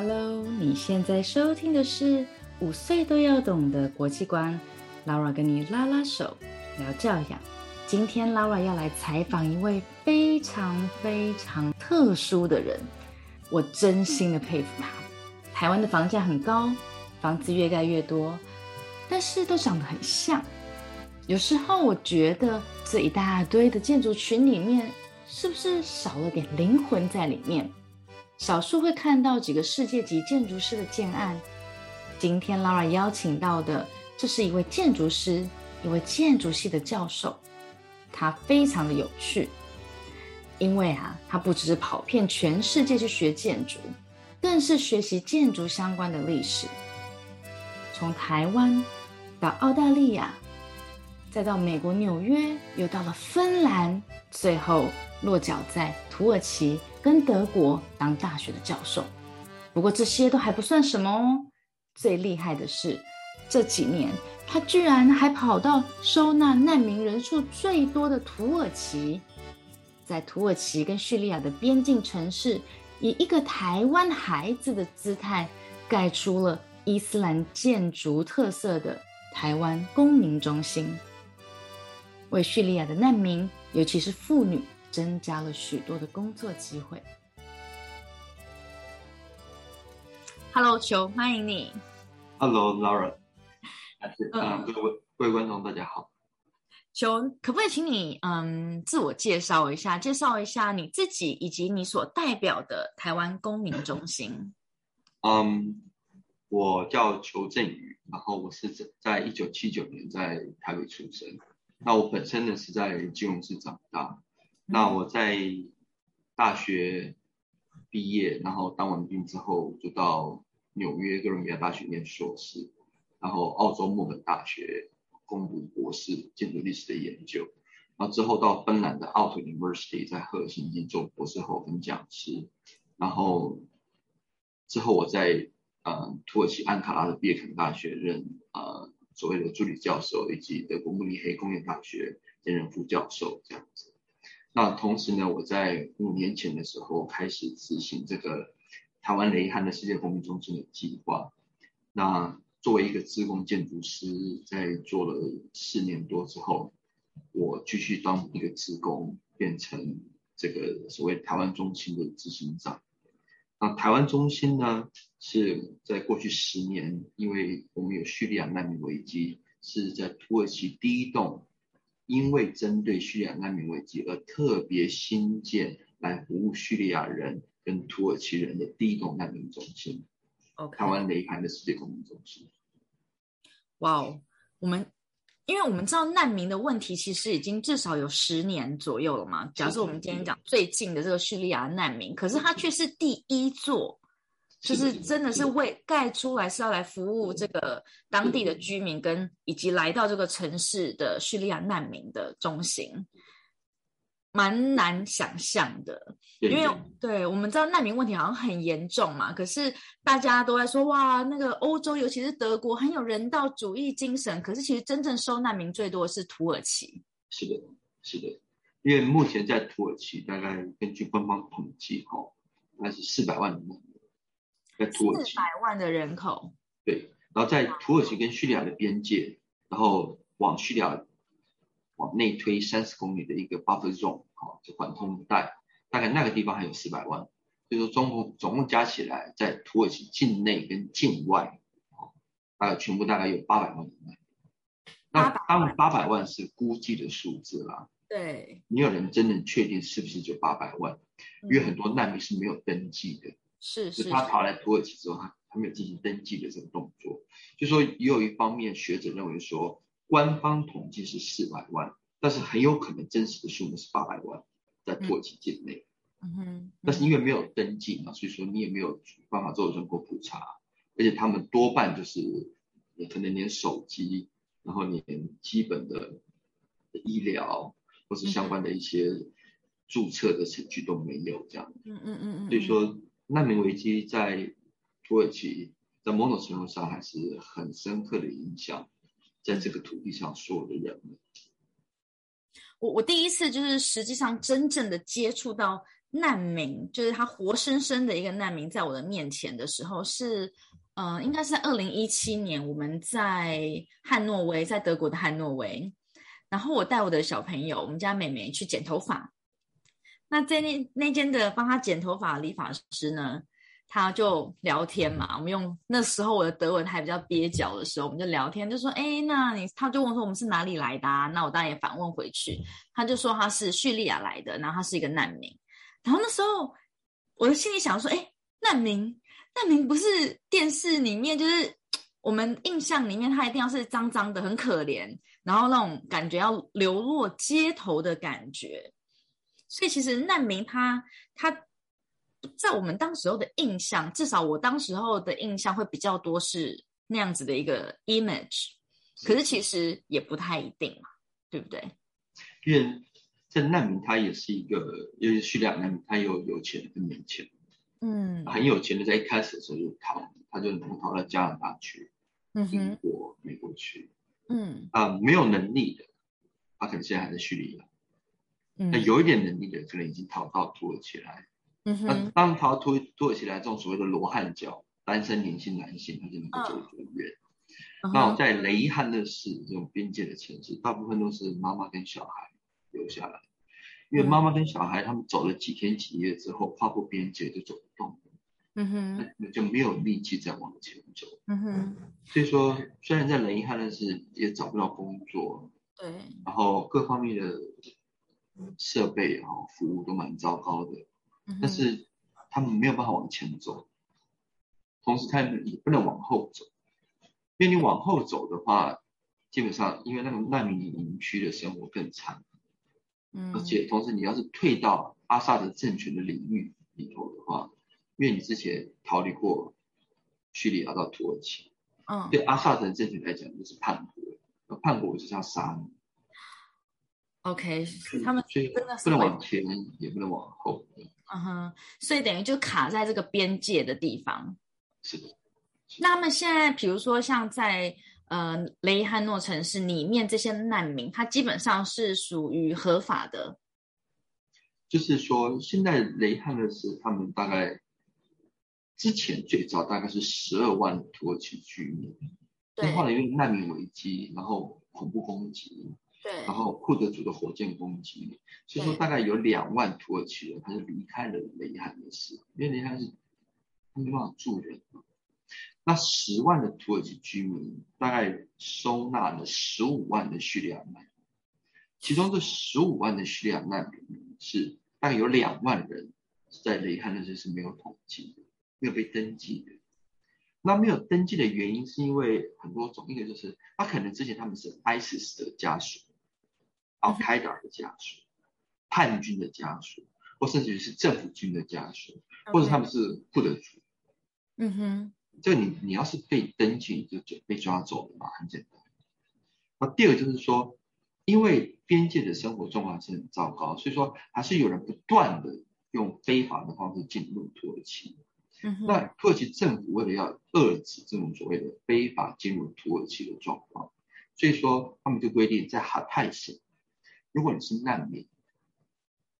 Hello，你现在收听的是五岁都要懂的国际观，Laura 跟你拉拉手聊教养。今天 Laura 要来采访一位非常非常特殊的人，我真心的佩服他。台湾的房价很高，房子越盖越多，但是都长得很像。有时候我觉得这一大堆的建筑群里面，是不是少了点灵魂在里面？少数会看到几个世界级建筑师的建案。今天 Laura 邀请到的，这是一位建筑师，一位建筑系的教授。他非常的有趣，因为啊，他不只是跑遍全世界去学建筑，更是学习建筑相关的历史。从台湾到澳大利亚，再到美国纽约，又到了芬兰，最后落脚在土耳其。跟德国当大学的教授，不过这些都还不算什么哦。最厉害的是，这几年他居然还跑到收纳难民人数最多的土耳其，在土耳其跟叙利亚的边境城市，以一个台湾孩子的姿态，盖出了伊斯兰建筑特色的台湾公民中心，为叙利亚的难民，尤其是妇女。增加了许多的工作机会。Hello，球，欢迎你。Hello，Laura。嗯，各位各位观众，大家好。球，可不可以请你嗯自我介绍一下，介绍一下你自己以及你所代表的台湾公民中心？嗯，我叫裘振宇，然后我是在在一九七九年在台北出生。那我本身呢是在金融市长大。那我在大学毕业，然后当完兵之后，就到纽约哥伦比亚大学念硕士，然后澳洲墨本大学攻读博士建筑历史的研究，然后之后到芬兰的奥特 University 在赫尔辛基做博士后跟讲师，然后之后我在呃土耳其安卡拉的毕业肯大学任呃所谓的助理教授，以及德国慕尼黑工业大学兼任副教授这样子。那同时呢，我在五年前的时候开始执行这个台湾雷汉的世界公民中心的计划。那作为一个自工建筑师，在做了四年多之后，我继续当一个自工，变成这个所谓台湾中心的执行长。那台湾中心呢，是在过去十年，因为我们有叙利亚难民危机，是在土耳其第一栋。因为针对叙利亚难民危机而特别新建来服务叙利亚人跟土耳其人的第一栋难民中心台湾雷盘的世界公民中心。哇哦，我们因为我们知道难民的问题其实已经至少有十年左右了嘛。假设我们今天讲最近的这个叙利亚难民，可是它却是第一座。就是真的是为盖出来是要来服务这个当地的居民跟以及来到这个城市的叙利亚难民的中心，蛮难想象的。因为对我们知道难民问题好像很严重嘛，可是大家都在说哇，那个欧洲尤其是德国很有人道主义精神，可是其实真正收难民最多的是土耳其。是的，是的，因为目前在土耳其大概根据官方统计哈，那是四百万人。在土耳其，四百万的人口。对，然后在土耳其跟叙利亚的边界，然后往叙利亚往内推三十公里的一个 buffer zone，好，就缓冲带，大概那个地方还有四百万，所以说总共总共加起来，在土耳其境内跟境外，好，大概全部大概有八百万人。那当然八百万是估计的数字啦。对。没有人真正确定是不是就八百万，因为很多难民是没有登记的。是是，他跑来土耳其之后，他他没有进行登记的这个动作，就说也有一方面学者认为说，官方统计是四百万，但是很有可能真实的数目是八百万，在土耳其境内。嗯哼。但是因为没有登记嘛，所以说你也没有办法做人口普查，而且他们多半就是可能连手机，然后连基本的医疗或是相关的一些注册的程序都没有这样。嗯嗯嗯嗯。所以说。难民危机在土耳其，在某种程度上还是很深刻的影响，在这个土地上所有的人们。我我第一次就是实际上真正的接触到难民，就是他活生生的一个难民，在我的面前的时候，是，呃，应该是在二零一七年，我们在汉诺威，在德国的汉诺威，然后我带我的小朋友，我们家妹妹去剪头发，那在那那间的帮他剪头发的理发师呢？他就聊天嘛，我们用那时候我的德文还比较蹩脚的时候，我们就聊天，就说：“哎，那你？”他就问说：“我们是哪里来的？”啊？那我当然也反问回去，他就说他是叙利亚来的，然后他是一个难民。然后那时候我的心里想说：“哎，难民，难民不是电视里面就是我们印象里面他一定要是脏脏的、很可怜，然后那种感觉要流落街头的感觉。所以其实难民他他。”在我们当时候的印象，至少我当时候的印象会比较多是那样子的一个 image，可是其实也不太一定嘛，对不对？因为这难民他也是一个，因为叙利亚难民他有有钱跟没钱，嗯，很有钱的在一开始的时候就逃，他就能逃到加拿大去，嗯英国、美国去，嗯啊，没有能力的，他可能现在还在叙利亚，嗯，那有一点能力的可能已经逃到土耳其来。那当他土土耳其来这种所谓的罗汉脚单身年轻男性，他就能够走得远。那在雷汉的市这种边界的城市，大部分都是妈妈跟小孩留下来，因为妈妈跟小孩他们走了几天几夜之后，跨过边界就走不动了，嗯哼，那就没有力气再往前走，嗯哼。所以说，虽然在雷汉的市也找不到工作，对，然后各方面的设备啊服务都蛮糟糕的。但是他们没有办法往前走，同时他们也不能往后走，因为你往后走的话，基本上因为那个难民营区的生活更惨，嗯，而且同时你要是退到阿萨德政权的领域里头的话，因为你之前逃离过叙利亚到土耳其，嗯，对阿萨德政权来讲就是叛国，叛国就是要杀你。OK，他们真的不能往前，也不能往后。嗯哼，所以等于就卡在这个边界的地方。是的。那么现在，比如说像在呃雷汉诺城市里面，这些难民，他基本上是属于合法的。就是说，现在雷汉的是他们大概之前最早大概是十二万土耳其居民，对，后来因为难民危机，然后恐怖攻击。对，然后库德族的火箭攻击，所以说大概有两万土耳其人，他就离开了雷汉的市，因为雷汉是没办法住人嘛。那十万的土耳其居民大概收纳了十五万的叙利亚难民，其中这十五万的叙利亚难民是大概有两万人在雷汉那些是没有统计的，没有被登记的。那没有登记的原因是因为很多种，一个就是他可能之前他们是 ISIS 的家属。奥开达的家属、叛军的家属，或甚至于是政府军的家属，或者他们是库德族。嗯哼，就你你要是被登记，就就被抓走了嘛，很简单。那第二个就是说，因为边界的生活状况是很糟糕，所以说还是有人不断的用非法的方式进入土耳其。嗯那土耳其政府为了要遏制这种所谓的非法进入土耳其的状况，所以说他们就规定在哈泰省。如果你是难民，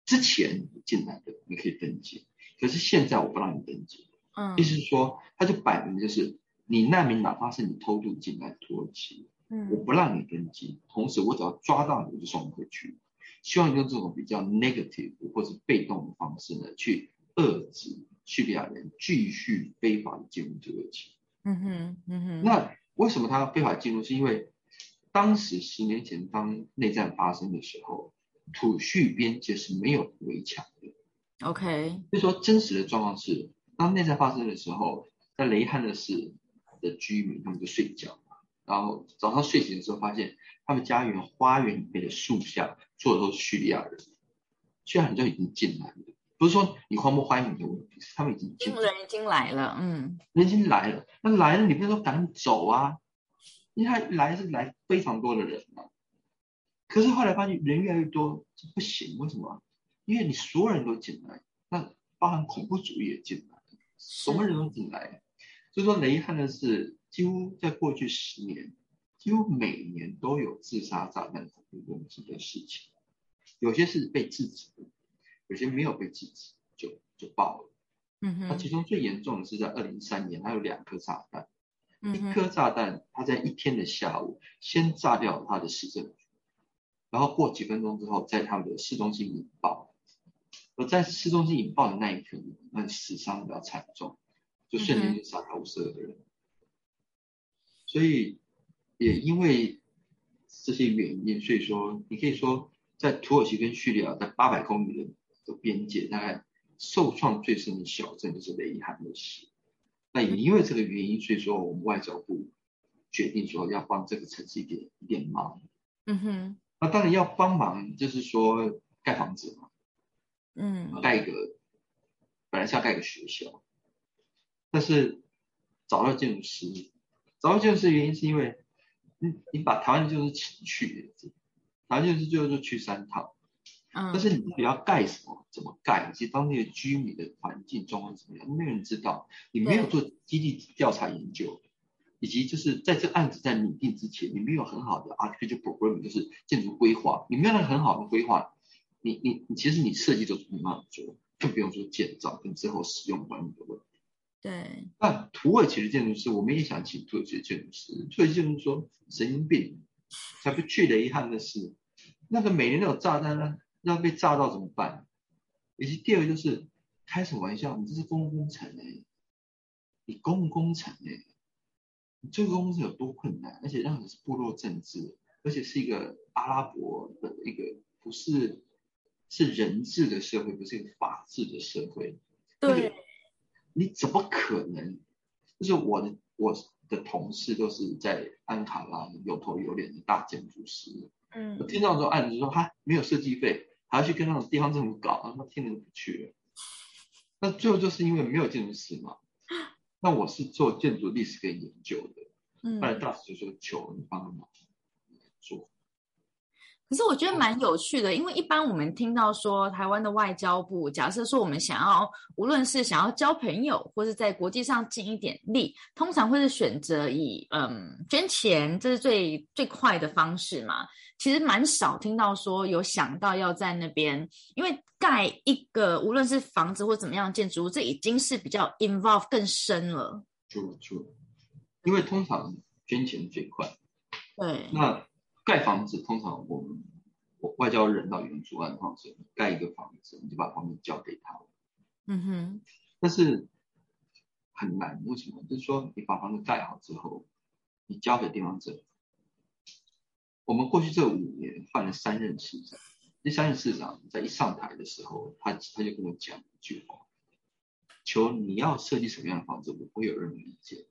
之前进来的你可以登记，可是现在我不让你登记。嗯，意思是说，他就摆明就是你难民，哪怕是你偷渡进来土耳其，嗯，我不让你登记，同时我只要抓到你，我就送你回去。希望用这种比较 negative 或者被动的方式呢，去遏制叙利亚人继续非法的进入土耳其。嗯哼，嗯哼。那为什么他要非法进入？是因为当时十年前，当内战发生的时候，土叙边界是没有围墙的。OK，就说真实的状况是，当内战发生的时候，在雷汉的市的居民他们就睡觉，然后早上睡醒的时候发现，他们家园花园里面的树下坐的都是叙利亚人，叙利亚人就已经进来了。不是说你欢不欢迎的问题，是他们已经进，人已经来了，嗯，人已经来了，那来了你不能说赶紧走啊。因为他来是来非常多的人嘛，可是后来发现人越来越多，这不行，为什么？因为你所有人都进来，那包含恐怖主义也进来，什么人都进来。所以说，雷汉的是，几乎在过去十年，几乎每年都有自杀炸弹恐怖攻击的事情，有些是被制止的，有些没有被制止。就就爆了。嗯哼，那其中最严重的是在二零一三年，它有两颗炸弹，一颗炸弹它在一天的下午先炸掉它的市政府，然后过几分钟之后在他们的市中心引爆，而在市中心引爆的那一刻，那死伤比较惨重，就瞬间就杀掉五十二个人。所以也因为这些原因，所以说你可以说，在土耳其跟叙利亚在八百公里的的边界，大概受创最深的小镇就是雷罕的市。那也因为这个原因，所以说我们外交部决定说要帮这个城市一点一点忙。嗯哼，那当然要帮忙，就是说盖房子嘛，嗯。盖一个本来是要盖个学校，但是找到建筑师，找到建筑师的原因是因为，你你把台湾的建筑师请去，台湾建筑师最后就去三趟，嗯，但是你到底要盖什么，怎么盖，以及当地的居民的环境状况怎么样，没有人知道，你没有做基地调查研究。以及就是在这案子在拟定之前，你没有很好的 architecture program，就是建筑规划，你没有那很好的规划，你你你其实你设计都没办法做，更不用说建造跟之后使用管理的问题。对，那土耳其的建筑师，我们也想请土耳其的建筑师，土耳其建筑师说神经病，才不去雷汉的是，那个每年都有炸弹呢，要被炸到怎么办？以及第二个就是开什么玩笑，你这是公共工程哎、你公共工程哎、你这个工程有多困难，而且让你是部落政治，而且是一个阿拉伯的一个不是是人治的社会，不是一个法治的社会。对，你怎么可能？就是我的我的同事都是在安卡拉有头有脸的大建筑师，嗯我嗯，听到这种案子说他没有设计费，还要去跟那种地方政府搞，他妈听了就不去了。那最后就是因为没有建筑师嘛。那我是做建筑历史跟研究的，嗯后来大使就说求你帮个忙做。可是我觉得蛮有趣的，因为一般我们听到说台湾的外交部，假设说我们想要，无论是想要交朋友，或是在国际上尽一点力，通常会是选择以嗯捐钱，这是最最快的方式嘛。其实蛮少听到说有想到要在那边，因为盖一个无论是房子或怎么样建筑物，这已经是比较 involve 更深了。就就，因为通常捐钱最快，对，那盖房子通常我们我外交人到援助案的方式，盖一个房子你就把房子交给他，嗯哼，但是很难，为什么？就是说你把房子盖好之后，你交给地方政府。我们过去这五年换了三任市长，第三任市长在一上台的时候，他他就跟我讲一句话：求你要设计什么样的房子，我不会有任何意见。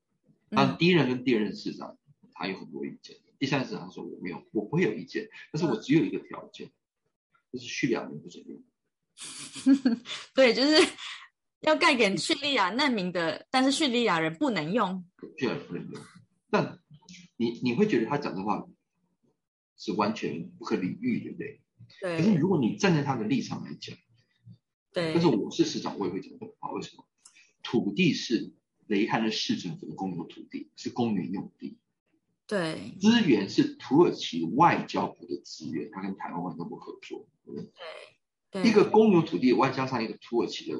那第一任跟第二任市长他有很多意见，第三任市长说我没有，我不会有意见，但是我只有一个条件，就是叙利亚人不准用。对，就是 要盖给叙利亚难民的，但是叙利亚人不能用。叙利亚人不能用。但你你会觉得他讲的话是完全不可理喻，对不对？可是如果你站在他的立场来讲，对但是我是市长，我也会讲这种话。为什么？土地是雷汉的市政府的公有土地，是公园用地。对资源是土耳其外交部的资源，他跟台湾外交部合作，对不对？对，一个公有土地外加上一个土耳其的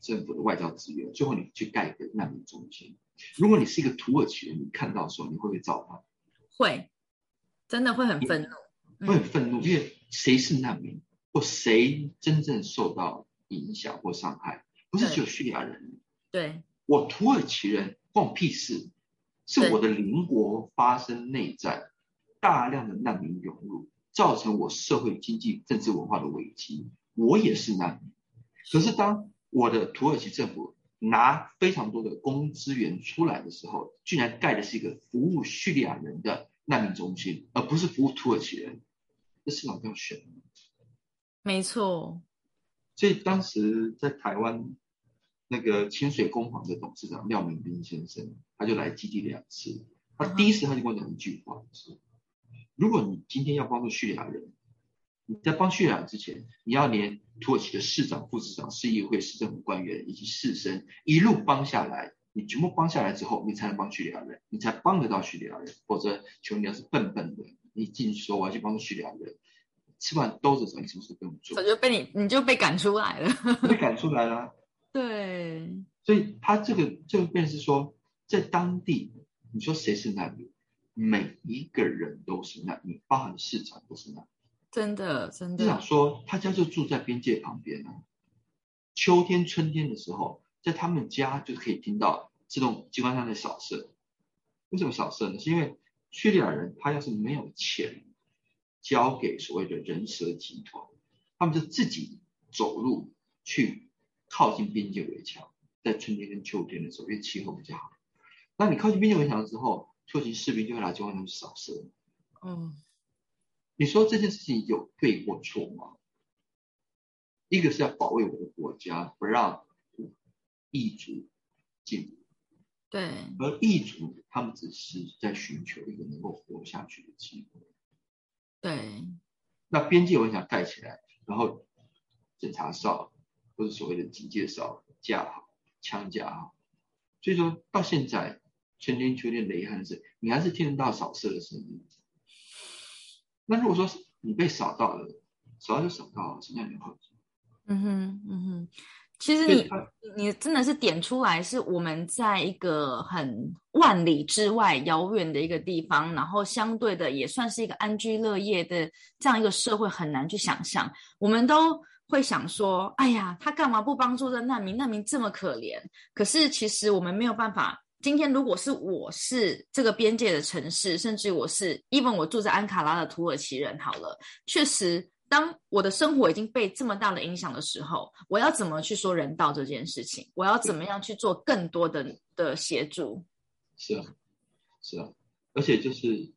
政府的外交资源，最后你去盖一个难民中心。如果你是一个土耳其人，你看到的时候，你会不会造反？会真的会很愤怒。会很愤怒，因为谁是难民，或谁真正受到影响或伤害，不是只有叙利亚人，对我土耳其人关我屁事，是我的邻国发生内战，大量的难民涌入，造成我社会、经济、政治、文化的危机，我也是难民。可是当我的土耳其政府拿非常多的公资源出来的时候，居然盖的是一个服务叙利亚人的难民中心，而不是服务土耳其人，这市场要选。没错，所以当时在台湾，那个清水工坊的董事长廖明斌先生，他就来基地两次。他第一次他就跟我讲一句话，是：如果你今天要帮助叙利亚人，你在帮叙利亚人之前，你要连土耳其的市长、副市长、市议会、市政府官员以及士绅一路帮下来，你全部帮下来之后，你才能帮叙利亚人，你才帮得到叙利亚人。否则，求你要是笨笨的，你进去说我要去帮助叙利亚人，吃完兜着走，你什么事都不用做，早就被你你就被赶出来了。被赶出来了。对，所以他这个这个便是说，在当地，你说谁是难民？每一个人都是难民，包含市场都是难民。真的真市长的，说，他家就住在边界旁边啊。秋天、春天的时候，在他们家就可以听到自动机关枪的扫射。为什么扫射呢？是因为叙利亚人他要是没有钱交给所谓的人蛇集团，他们就自己走路去靠近边界围墙。在春天跟秋天的时候，因为气候比较好，那你靠近边界围墙之后，土耳其士兵就会拿机关枪去扫射。嗯，你说这件事情有对或错吗？一个是要保卫我的国家，不让异族进入，对而异族他们只是在寻求一个能够活下去的机会。对，那边界围墙盖起来，然后检查哨或者所谓的警戒哨架好，枪架好，所以说到现在春天秋天雷汉是，你还是听得到扫射的声音。那如果说你被扫到了，扫到就扫到了，现在你好。嗯哼嗯哼，其实你你真的是点出来，是我们在一个很万里之外、遥远的一个地方，然后相对的也算是一个安居乐业的这样一个社会，很难去想象。我们都会想说，哎呀，他干嘛不帮助这难民？难民这么可怜。可是其实我们没有办法。今天如果是我是这个边界的城市，甚至我是 even 我住在安卡拉的土耳其人，好了，确实。当我的生活已经被这么大的影响的时候，我要怎么去说人道这件事情？我要怎么样去做更多的的协助？是啊，是啊，而且就是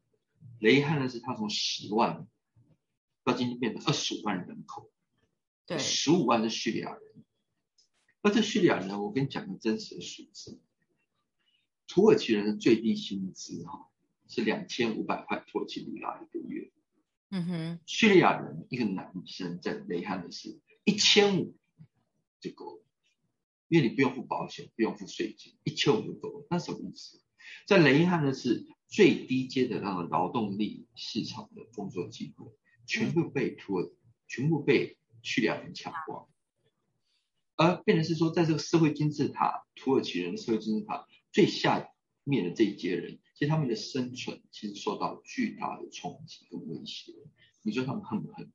雷汉的是，他从十万到今天变成二十五万人口，对，十五万是叙利亚人。那这叙利亚人，我跟你讲个真实的数字，土耳其人的最低薪资哈是两千五百块土耳其里拉一个月。嗯哼，叙利亚人一个男生在雷汉的是一千五就够了，因为你不用付保险，不用付税金，一千五就够了。那什么意思？在雷汉的是最低阶的那个劳动力市场的工作机会，全部被土耳全部被叙利亚人抢光，而变成是说，在这个社会金字塔，土耳其人社会金字塔最下面的这一阶人。其实他们的生存其实受到巨大的冲击跟威胁。你说他们恨不恨？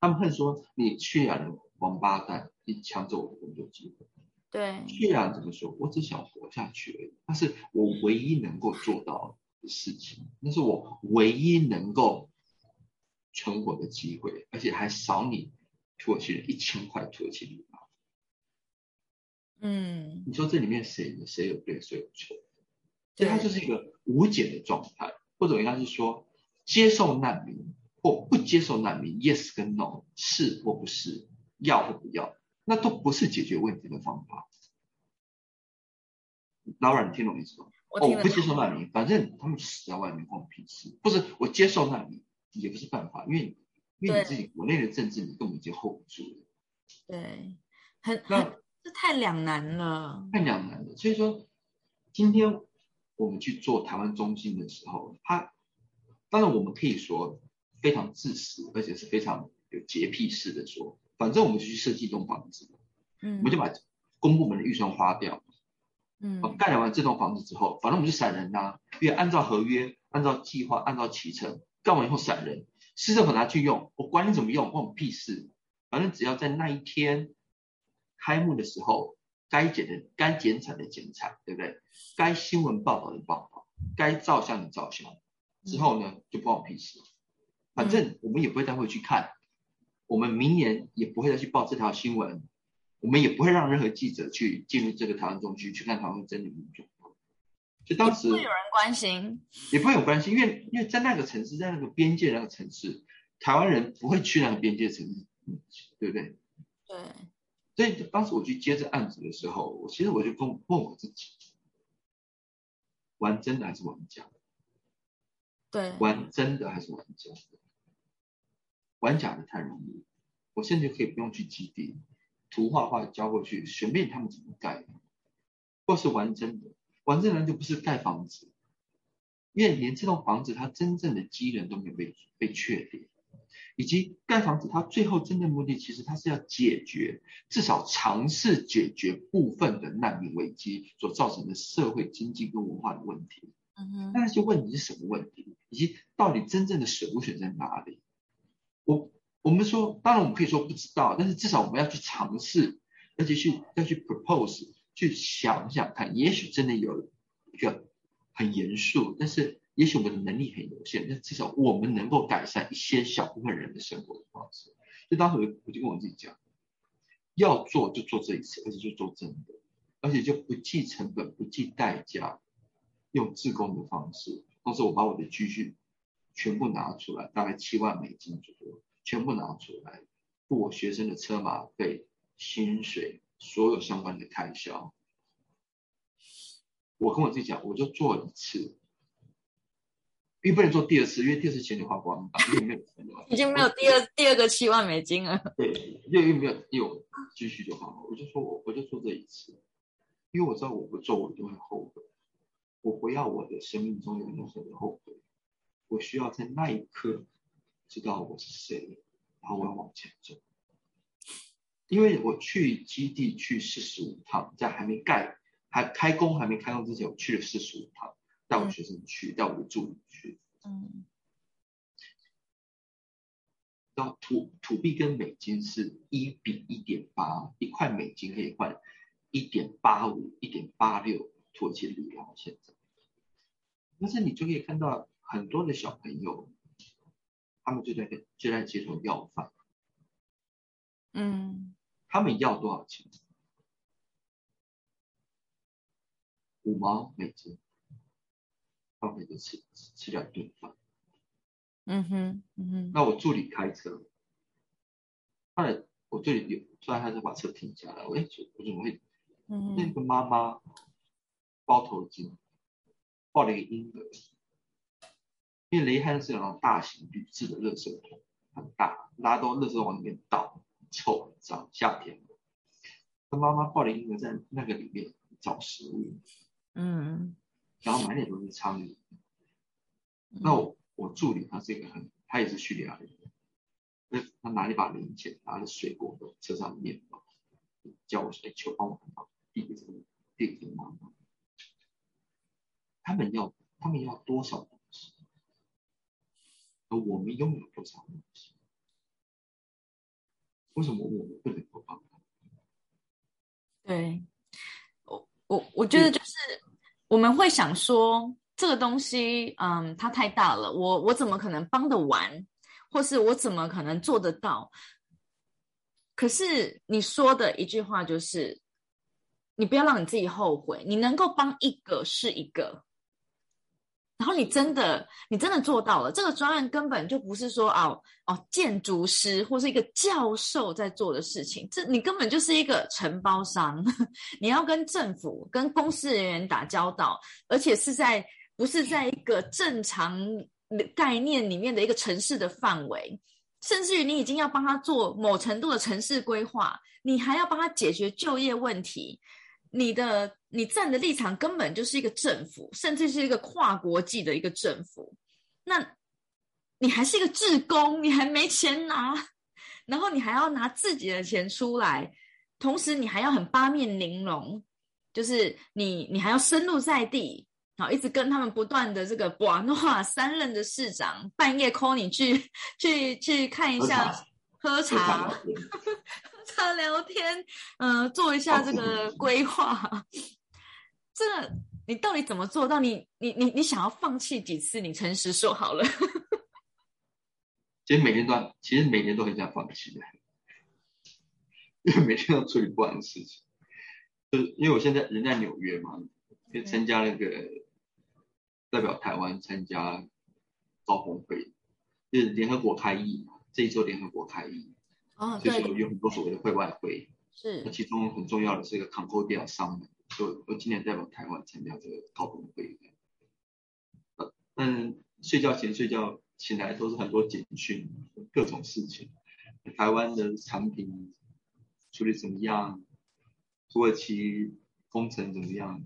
他们恨说你叙利亚人王八蛋，你抢走我的工作机会。对，叙利亚人怎么说？我只想活下去而已，那是我唯一能够做到的事情，那是我唯一能够存活的机会，而且还少你土耳其人一千块土耳其里拉。嗯，你说这里面谁谁有对，谁有错？所以它就是一个无解的状态，或者应该是说，接受难民或不接受难民，yes 跟 no，是或不是，要或不要，那都不是解决问题的方法。老阮，你听懂意思吗？哦，我不接受难民，反正他们死在外面关我屁事。不是我接受难民也不是办法，因为因为你自己国内的政治你根本就 hold 不住了，对，很那很这太两难了。太两难了。所以说，今天我们去做台湾中心的时候，他当然我们可以说非常自私，而且是非常有洁癖式的说，反正我们就去设计一栋房子，嗯我们就把公部门的预算花掉，嗯哦盖完这栋房子之后，反正我们就散人呐、因为按照合约、按照计划、按照期程，干完以后闪人，市政府拿去用，我管你怎么用，关我屁事，反正只要在那一天开幕的时候，该剪的、该剪彩的剪彩，对不对？该新闻报道的报道，该照相的照相，之后呢就关我屁事，反正我们也不会再回去看，我们明年也不会再去报这条新闻，我们也不会让任何记者去进入这个台湾中区去看台湾真理民主。就当时不会有人关心。也不会有关心，因为因为在那个城市，在那个边界那个城市，台湾人不会去那个边界城市，嗯对不对？对，所以当时我去接这案子的时候，我其实我就跟问我自己，玩真的还是玩假的？对，玩真的还是玩假的？玩假的太容易，我现在可以不用去基地，图画画交过去，随便他们怎么盖，或是玩真的，玩真的就不是盖房子，因为连这栋房子它真正的机能都没有被被确定，以及盖房子它最后真正目的，其实它是要解决，至少尝试解决部分的难民危机所造成的社会经济跟文化的问题。嗯哼，那那些问题是什么问题，以及到底真正的首选在哪里？我我们说，当然我们可以说不知道，但是至少我们要去尝试，而且去要去 propose，去想想看，也许真的有一个很严肃，但是也许我们的能力很有限，但至少我们能够改善一些小部分人的生活方式。就当时我就跟我自己讲，要做就做这一次，而且就做真的，而且就不计成本、不计代价，用自工的方式。当时，我把我的积蓄全部拿出来，大概七万美金左右，全部拿出来付我学生的车马费、薪水，所有相关的开销。我跟我自己讲，我就做一次，因为不能做第二次，因为第二次钱就花光了，因为没有钱了。已经没有第二第二个七万美金了。对，因为没有有继续就好了。我就说我我就做这一次，因为我知道我不做我一定会后悔，我不要我的生命中有任何的后悔，我需要在那一刻知道我是谁，然后我要往前走。因为我去基地去四十五趟，在还没盖、还开工、还没开工之前，我去了四十五趟，带我学生去，带我的助理去。嗯然后土土币跟美金是一比一点八，一块美金可以换一点八五、一点八六土耳其里拉。现在，但是你就可以看到很多的小朋友，他们就在就在街头要饭，嗯他们要多少钱？五毛美金，他们就吃吃掉一顿饭。嗯哼嗯哼那我助理开车，后来我助理有突然他就把车停下来，我哎，我怎么会？嗯那个妈妈包头巾，抱了一个婴儿，因为雷汉是那种大型铝制的垃圾桶，很大，大家都垃圾往里面倒，很臭很脏，夏天。他妈妈抱着婴儿在那个里面找食物，嗯然后满脸都是苍蝇。那我我助理他是一个很，他也是叙利亚人，那他拿一把零钱，拿着水果的车上的面包，叫我说：“哎，求帮我递给这个递给这个妈妈。”他们要他们要多少东西，而我们拥有多少东西？为什么我们不能够帮他？对，我我我觉得就是我们会想说这个东西，嗯，它太大了，我我怎么可能帮得完，或是我怎么可能做得到？可是你说的一句话就是，你不要让你自己后悔，你能够帮一个是一个。然后你真的，你真的做到了。这个专案根本就不是说哦哦，建筑师或是一个教授在做的事情，这你根本就是一个承包商，你要跟政府、跟公司人员打交道，而且是在不是在一个正常概念里面的一个城市的范围，甚至于你已经要帮他做某程度的城市规划，你还要帮他解决就业问题。你的你站的立场根本就是一个政府，甚至是一个跨国际的一个政府。那你还是一个志工，你还没钱拿，然后你还要拿自己的钱出来，同时你还要很八面玲珑，就是你你还要深入在地，然后一直跟他们不断的这个哇哇三任的市长半夜 call 你去去去看一下喝茶。喝茶聊天茶聊天，嗯、呃，做一下这个规划。这个你到底怎么做到？你你你你想要放弃几次？你诚实说好了。其实每天都，其实每年都很想放弃的，因 为每天要处理不完的事情。就是因为我现在人在纽约嘛，就参加那个代表台湾参加招工会，就是联合国开议嘛，这一周联合国开议，哦，所以对，说有很多所谓的会外会，是那是，其中很重要的是一个 Concordia Summit，我我今年代表台湾参加这个高峰会。呃，但睡觉前睡觉醒来都是很多简讯，各种事情，台湾的产品处理怎么样，土耳其工程怎么样，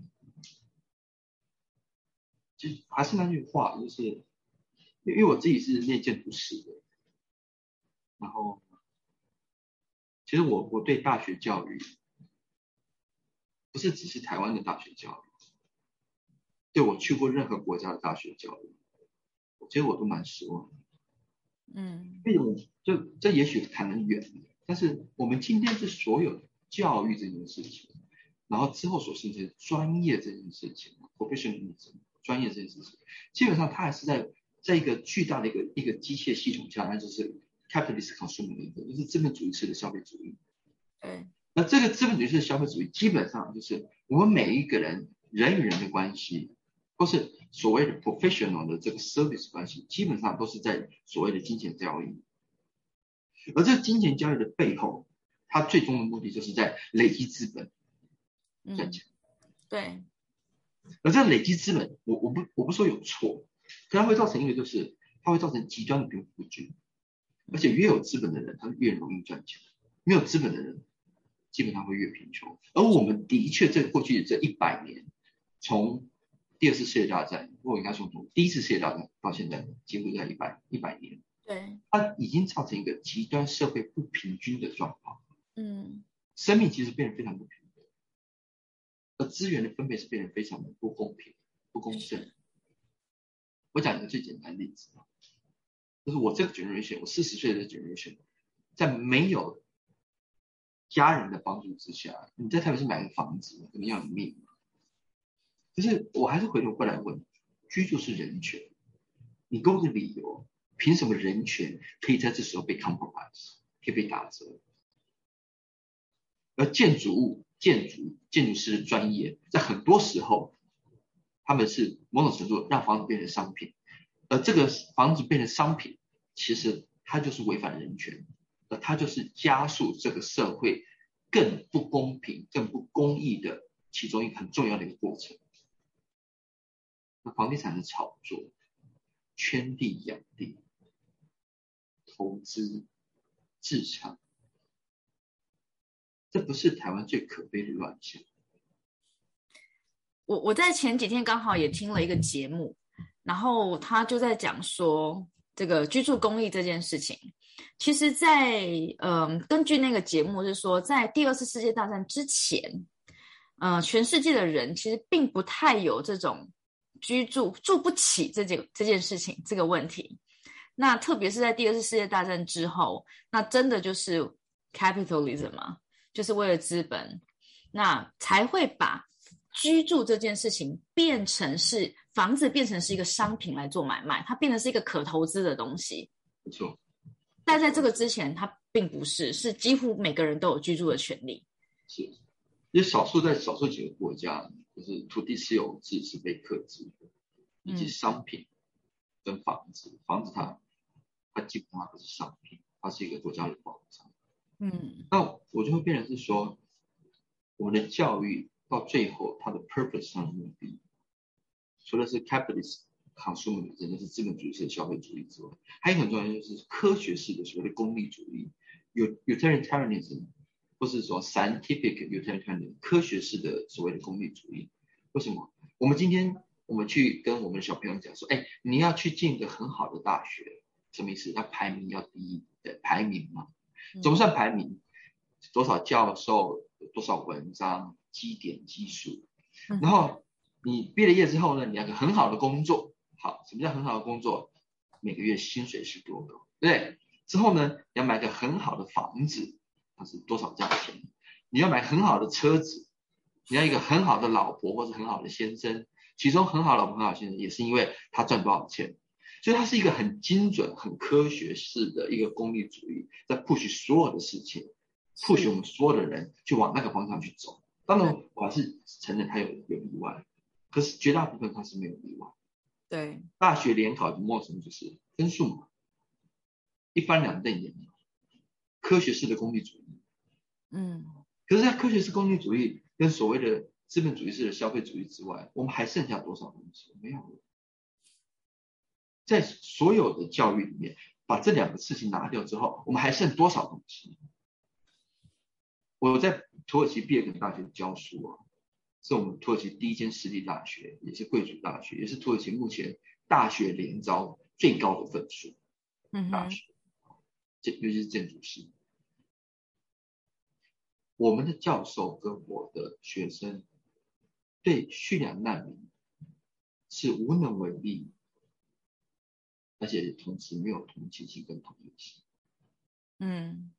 就还是那句话，就是因为我自己是念建筑师的，然后，其实我我对大学教育，不是只是台湾的大学教育，对我去过任何国家的大学教育，我觉得我都蛮失望的。嗯，为什么？就这也许谈得远，但是我们今天是所有教育这件事情，然后之后所形成专业这件事情，professionalism 专业这件事情，基本上它还是在在一个巨大的一个一个机械系统下，那就是 capitalist consumerism，就是资本主义式的消费主义。对。那这个资本主义式消费主义，基本上就是我们每一个人人与人的关系，或是所谓的 professional 的这个 service 关系，基本上都是在所谓的金钱交易。而这个金钱交易的背后，它最终的目的就是在累积资本赚钱。对。而这累积资本，我我不我不说有错，可它会造成一个就是它会造成极端的贫富不均，而且越有资本的人，他越容易赚钱；没有资本的人，基本上会越贫穷。而我们的确在过去这一百年，从第二次世界大战，或应该说从第一次世界大战到现在，几乎在一百一百年。对，它已经造成一个极端社会不平均的状况。嗯，生命其实变得非常不平等，而资源的分配是变得非常的不公平、不公正。我讲一个最简单的例子啊，就是我这个 generation，我四十岁的 generation，在没有家人的帮助之下，你在台北市买个房子，可能要你命。可是我还是回头过来问，居住是人权，你给我个理由。凭什么人权可以在这时候被 compromise，可以被打折？而建筑物、建筑、建筑师的专业，在很多时候，他们是某种程度让房子变成商品，而这个房子变成商品，其实它就是违反人权，而它就是加速这个社会更不公平、更不公义的其中一个很重要的一个过程。那房地产的炒作，圈地养地。投资、自产，这不是台湾最可悲的乱象。我我在前几天刚好也听了一个节目，然后他就在讲说这个居住公益这件事情。其实，在嗯，根据那个节目是说，在第二次世界大战之前，呃，全世界的人其实并不太有这种居住住不起这件这件事情这个问题。那特别是在第二次世界大战之后，那真的就是 capitalism 嘛，就是为了资本，那才会把居住这件事情变成是房子变成是一个商品来做买卖，它变成是一个可投资的东西。没错。但在这个之前，它并不是，是几乎每个人都有居住的权利。是，也少数在少数几个国家，就是土地私有制是被克制的，以及商品跟房子，房子它。它基本上不是商品，它是一个国家的保障。嗯，那我就会变成是说，我们的教育到最后它的 purpose 上的目的，除了是 capitalist consumer，真的是资本主义式的消费主义之外，还有很重要就是科学式的所谓的功利主义，有 utilitarianism，或是说 scientific utilitarianism，科学式的所谓的功利主义。为什么？我们今天我们去跟我们的小朋友讲说，哎，你要去进一个很好的大学。什么意思？要排名要第一的排名嘛？怎么算排名？多少教授，多少文章，基点基数。然后你毕了业之后呢，你要个很好的工作。好，什么叫很好的工作？每个月薪水是多高？对。之后呢，要买个很好的房子，它是多少价钱？你要买很好的车子，你要一个很好的老婆或者很好的先生。其中很好的老婆、很好先生，也是因为他赚多少钱。所以它是一个很精准、很科学式的一个功利主义，在 push 所有的事情，push 我们所有的人去往那个方向去走。当然，我还是承认它有有例外，可是绝大部分它是没有例外。对，大学联考的陌生就是分数嘛，一翻两瞪眼嘛，科学式的功利主义。嗯，可是，在科学式功利主义跟所谓的资本主义式的消费主义之外，我们还剩下多少东西？没有了。在所有的教育里面，把这两个事情拿掉之后，我们还剩多少东西？我在土耳其毕业大学教书啊，是我们土耳其第一间私立大学，也是贵族大学，也是土耳其目前大学联招最高的分数。嗯大学建尤其是建筑师，我们的教授跟我的学生对叙利亚难民是无能为力，而且同时没有同情心跟同理心。嗯，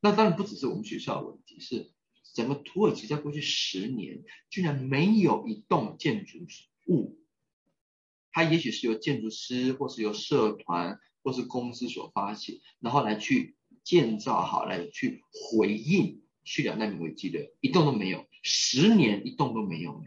那当然不只是我们学校的问题，是整个土耳其在过去十年居然没有一栋建筑物，它也许是由建筑师或是由社团或是公司所发起，然后来去建造好来去回应叙利亚难民危机的，一栋都没有，十年一栋都没有。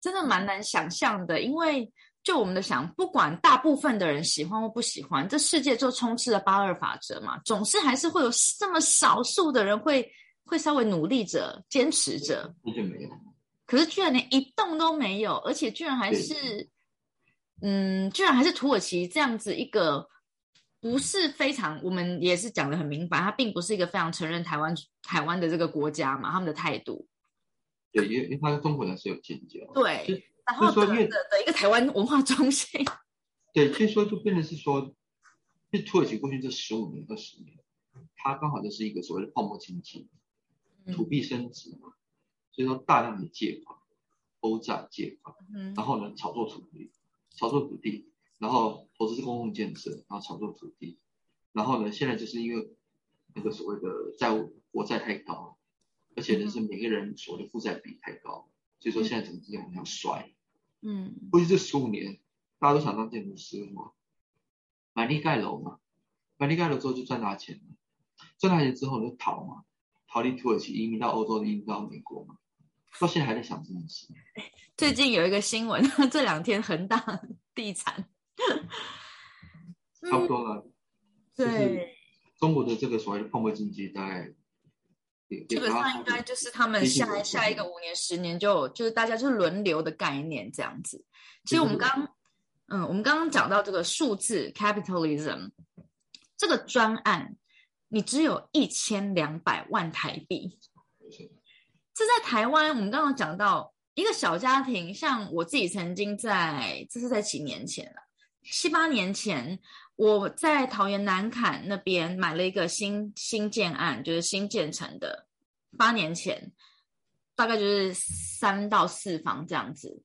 真的蛮难想象的，因为就我们的想，不管大部分的人喜欢或不喜欢，这世界就充斥了八二法则嘛，总是还是会有这么少数的人会会稍微努力着、坚持着。那就没有。可是居然连一动都没有，而且居然还是，嗯，居然还是土耳其这样子一个不是非常，我们也是讲的很明白，它并不是一个非常承认台湾台湾的这个国家嘛，他们的态度。对，因为因为他跟中国人是有建交。对，然后的的的一个台湾文化中心。对，所以说就变成是说，就土耳其过去这十五年、二十年，它刚好就是一个所谓的泡沫经济，土币升值嘛，所以说大量的借款、欧债借款，然后呢炒作土地、炒作土地，然后投资公共建设，然后炒作土地，然后呢现在就是因为那个所谓的债务国债太高。而且呢，是每个人所谓的负债比太高，所以说现在整个经济往上摔。嗯，过去这十五年，大家都想当建筑师嘛，买地盖楼嘛，买地盖楼之后就赚大钱了，赚大钱之后就逃嘛，逃离土耳其，移民到欧洲，移民到美国嘛，到现在还在想这件事。最近有一个新闻，这两天恒大地产，差不多了。对，中国的这个所谓的泡沫经济大概。基本上应该就是他们下下一个五年、十年就就是大家就是轮流的概念这样子。其实我们刚嗯，我们刚刚讲到这个数字 capitalism 这个专案，你只有一千两百万台币。这在台湾，我们刚刚讲到一个小家庭，像我自己曾经在，这是在几年前了，七八年前。我在桃园南坎那边买了一个新新建案，就是新建成的，八年前，大概就是三到四房这样子，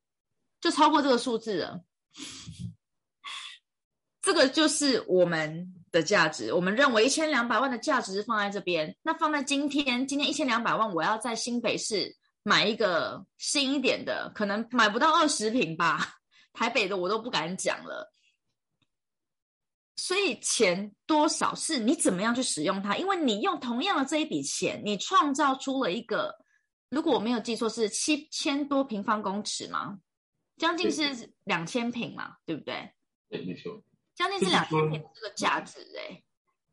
就超过这个数字了。这个就是我们的价值，我们认为一千两百万的价值是放在这边，那放在今天，今天一千两百万，我要在新北市买一个新一点的，可能买不到二十平吧，台北的我都不敢讲了。所以钱多少是你怎么样去使用它？因为你用同样的这一笔钱，你创造出了一个，如果我没有记错是七千多平方公尺吗？将近是两千平嘛，对不对？对，没错。将近是两千平这个价值哎。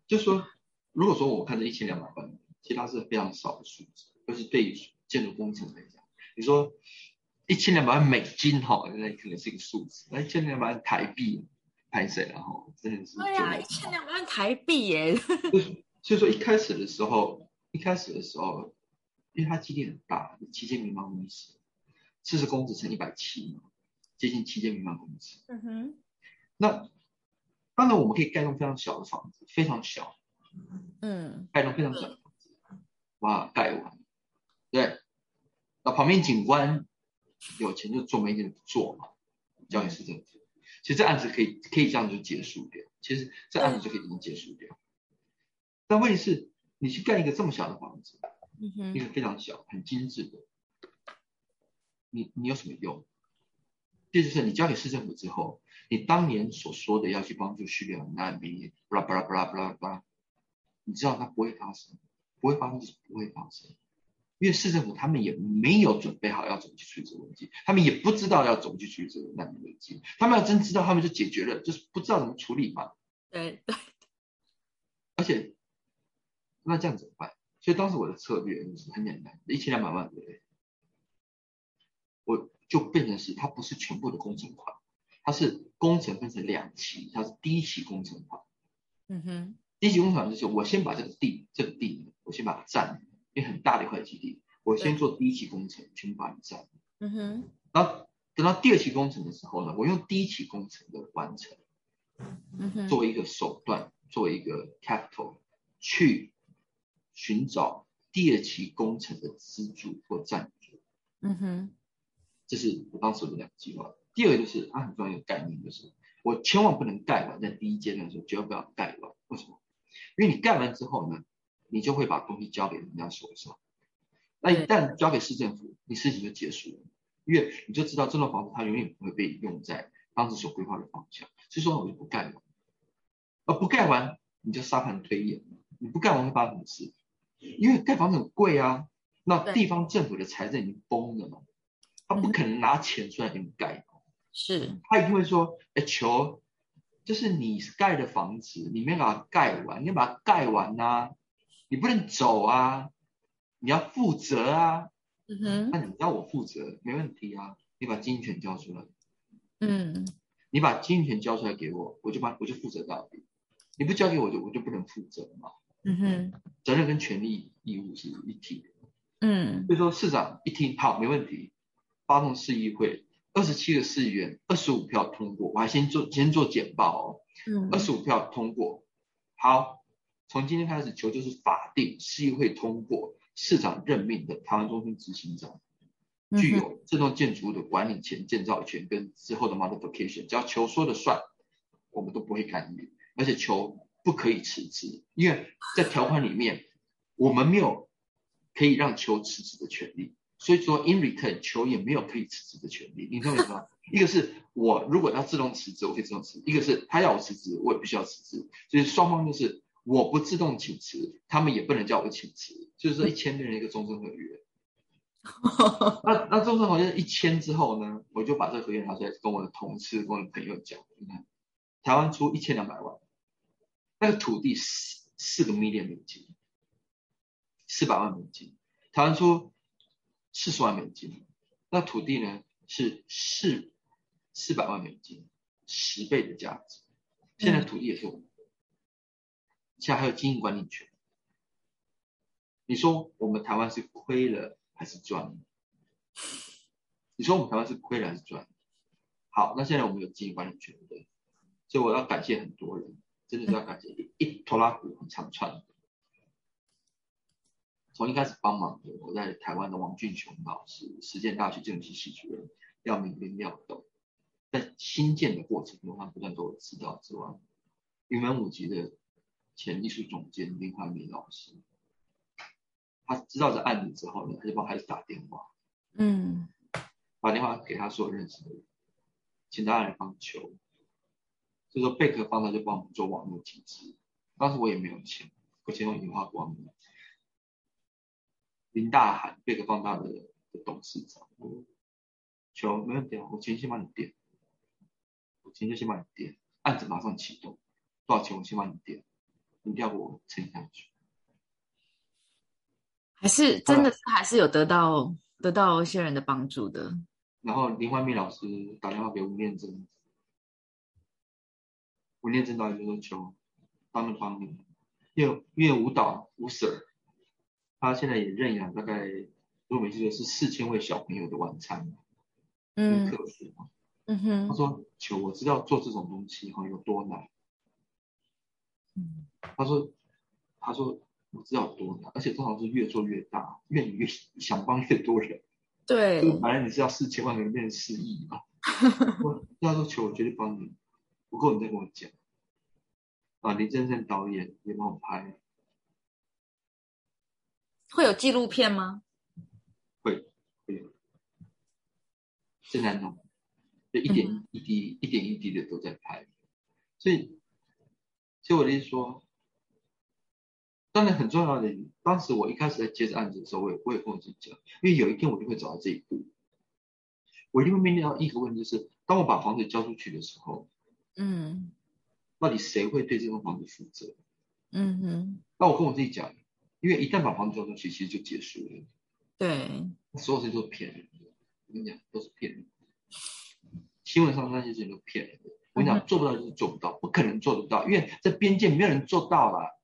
就说，如果说我看这一千两百万，其实它是非常少的数字，就是对于建筑工程来讲，你说一千两百万美金哈，那可能是一个数字，那一千两百万台币。拍摄然后真的是对呀，一千两百万台币耶。所 以说一开始的时候，一开始的时候，因为它基地很大，七千平方公尺，四十公尺乘一百七嘛，接近七千平方公尺。嗯哼。那当然我们可以盖栋非常小的房子，非常小。嗯。盖栋非常小的房子，哇，盖完，对。那旁边景观有钱就做没钱不做嘛，交易市政府。其实这案子可以可以这样就结束掉，其实这案子就可以这么结束掉。但问题是，你去盖一个这么小的房子，一个非常小、很精致的，你你有什么用？这就是你交给市政府之后，你当年所说的要去帮助叙利亚难民，巴拉巴拉巴拉巴拉巴拉，你知道它不会发生，不会发生就是不会发生。因为市政府他们也没有准备好要怎么去处理这个问题，他们也不知道要怎么去处理这个难民危机。他们要真知道，他们就解决了，就是不知道怎么处理嘛。对 对。而且，那这样怎么办？所以当时我的策略是很简单，一千两百万对不对？我就变成是它不是全部的工程款，它是工程分成两期，它是第一期工程款。嗯哼。第一期工程款就是我先把这个地，这个地我先把它占。因为很大的一块基地，我先做第一期工程，全部把你占。嗯哼。然后等到第二期工程的时候呢，我用第一期工程的完成，嗯哼，作为一个手段作为一个 capital 去寻找第二期工程的资助或赞助。嗯哼，这是我当时的两个计划。第二个就是它很重要一个概念，就是我千万不能盖完，在第一阶段的时候绝对不要盖完。为什么？因为你盖完之后呢，你就会把东西交给人家手上。那一旦交给市政府，你事情就结束了，因为你就知道这栋房子它永远不会被用在当时所规划的方向。所以说我就不盖了，而不盖完你就沙盘推演，你不盖完会发生什么事？因为盖房子很贵啊，那地方政府的财政已经崩了嘛，他不可能拿钱出来给你盖。是，他一定会说，哎，求，就是你盖的房子，你没把它盖完，你要把它盖完呐，你不能走啊，你要负责啊，嗯哼，那你要我负责，没问题啊，你把经营权交出来，嗯，你把经营权交出来给我，我就把我就负责到底，你不交给我就我就不能负责嘛，嗯哼，责任跟权利义务是一体的，嗯，所以说市长一听好没问题，发动市议会。二十七个市议员，二十五票通过，我还先做先做简报哦。嗯，二十五票通过，好，从今天开始，球就是法定市议会通过市长任命的台湾中心执行长，具有这栋建筑物的管理权、建造权跟之后的 modification，只要球说了算，我们都不会干预，而且球不可以辞职，因为在条款里面，我们没有可以让球辞职的权利。所以说，in return，球也没有可以辞职的权利。你懂我意思吗？一个是我如果要自动辞职，我可以自动辞；一个是他要我辞职，我也必须要辞职。所以双方就是我不自动请辞，他们也不能叫我请辞。就是说，一签订了一个终身合约。那那终身合约一签之后呢，我就把这个合约拿出来跟我的同事、跟我的朋友讲。你看，台湾出一千两百万，那个土地四四个 million 美金，四百万美金，台湾出。四十万美金，那土地呢是四四百万美金，十倍的价值。现在土地也是我们的，现在还有经营管理权。你说我们台湾是亏了还是赚了？你说我们台湾是亏了还是赚？好，那现在我们有经营管理权，对不对？所以我要感谢很多人，真的是要感谢一拖拉股很长串。从一开始帮忙的，我在台湾的王俊雄老师，实践大学政治系主任廖明斌廖董，在新建的过程中，他不断给我指导之外，云门舞集的前艺术总监林怀民老师，他知道这案子之后呢，他就帮孩子打电话，嗯，打电话给他所有认识的人，请他来帮球，就说贝壳放大就帮我们做网络集资，当时我也没有钱，我先用银花光了。林大海，贝壳放大的的董事长，求没问题，我钱先帮你垫，我钱就先帮你垫，案子马上启动，多少钱我先帮你垫，你要我撑下去。还是真的是还是有得到得到一些人的帮助的。然后林怀民老师打电话给吴念真，吴念真导演就说求他们帮你，因为因为舞蹈吴 Sir。他现在也认养大概，如果没记错是四千位小朋友的晚餐，嗯，嗯哼，他说求我知道做这种东西哈有多难，嗯，他说他说我知道有多难，而且通常是越做越大，越越想帮越多人，对，反正你是要四千万个人变成四亿嘛，我他说求我绝对帮你，不够你再跟我讲，啊，林正盛导演也帮我拍。会有纪录片吗？会，会，正在呢，就一点一滴、一点一滴的都在拍。所以，所以我的意思说，当然很重要的，当时我一开始在接这案子的时候，我也我也跟我自己讲，因为有一天我就会走到这一步，我一定会面临到一个问题，就是当我把房子交出去的时候，嗯，到底谁会对这栋房子负责？嗯哼，那我跟我自己讲。因为一旦把房子交出去，其实就结束了。对，所有事情都是骗人的。我跟你讲，都是骗人的。新闻上那些事情都骗人的。我跟你讲，做不到就是做不到，不可能做得到，因为在边界没有人做到了。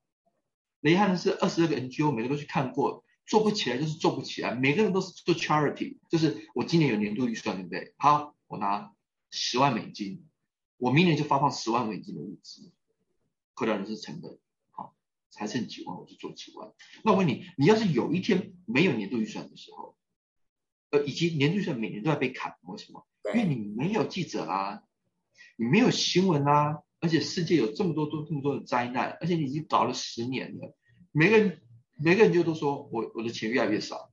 遗憾的是，二十二个 NGO 每个都去看过，做不起来就是做不起来。每个人都是做 charity，就是我今年有年度预算，对不对？好，我拿十万美金，我明年就发放十万美金的物资。扣掉人事成本，好，才剩几万，我就做几万。那我问你，你要是有一天没有年度预算的时候，呃，以及年度预算每年都要被砍，为什么？因为你没有记者啊，你没有新闻啊，而且世界有这么多多这么多的灾难，而且你已经搞了十年了，每个人每个人就都说我我的钱越来越少，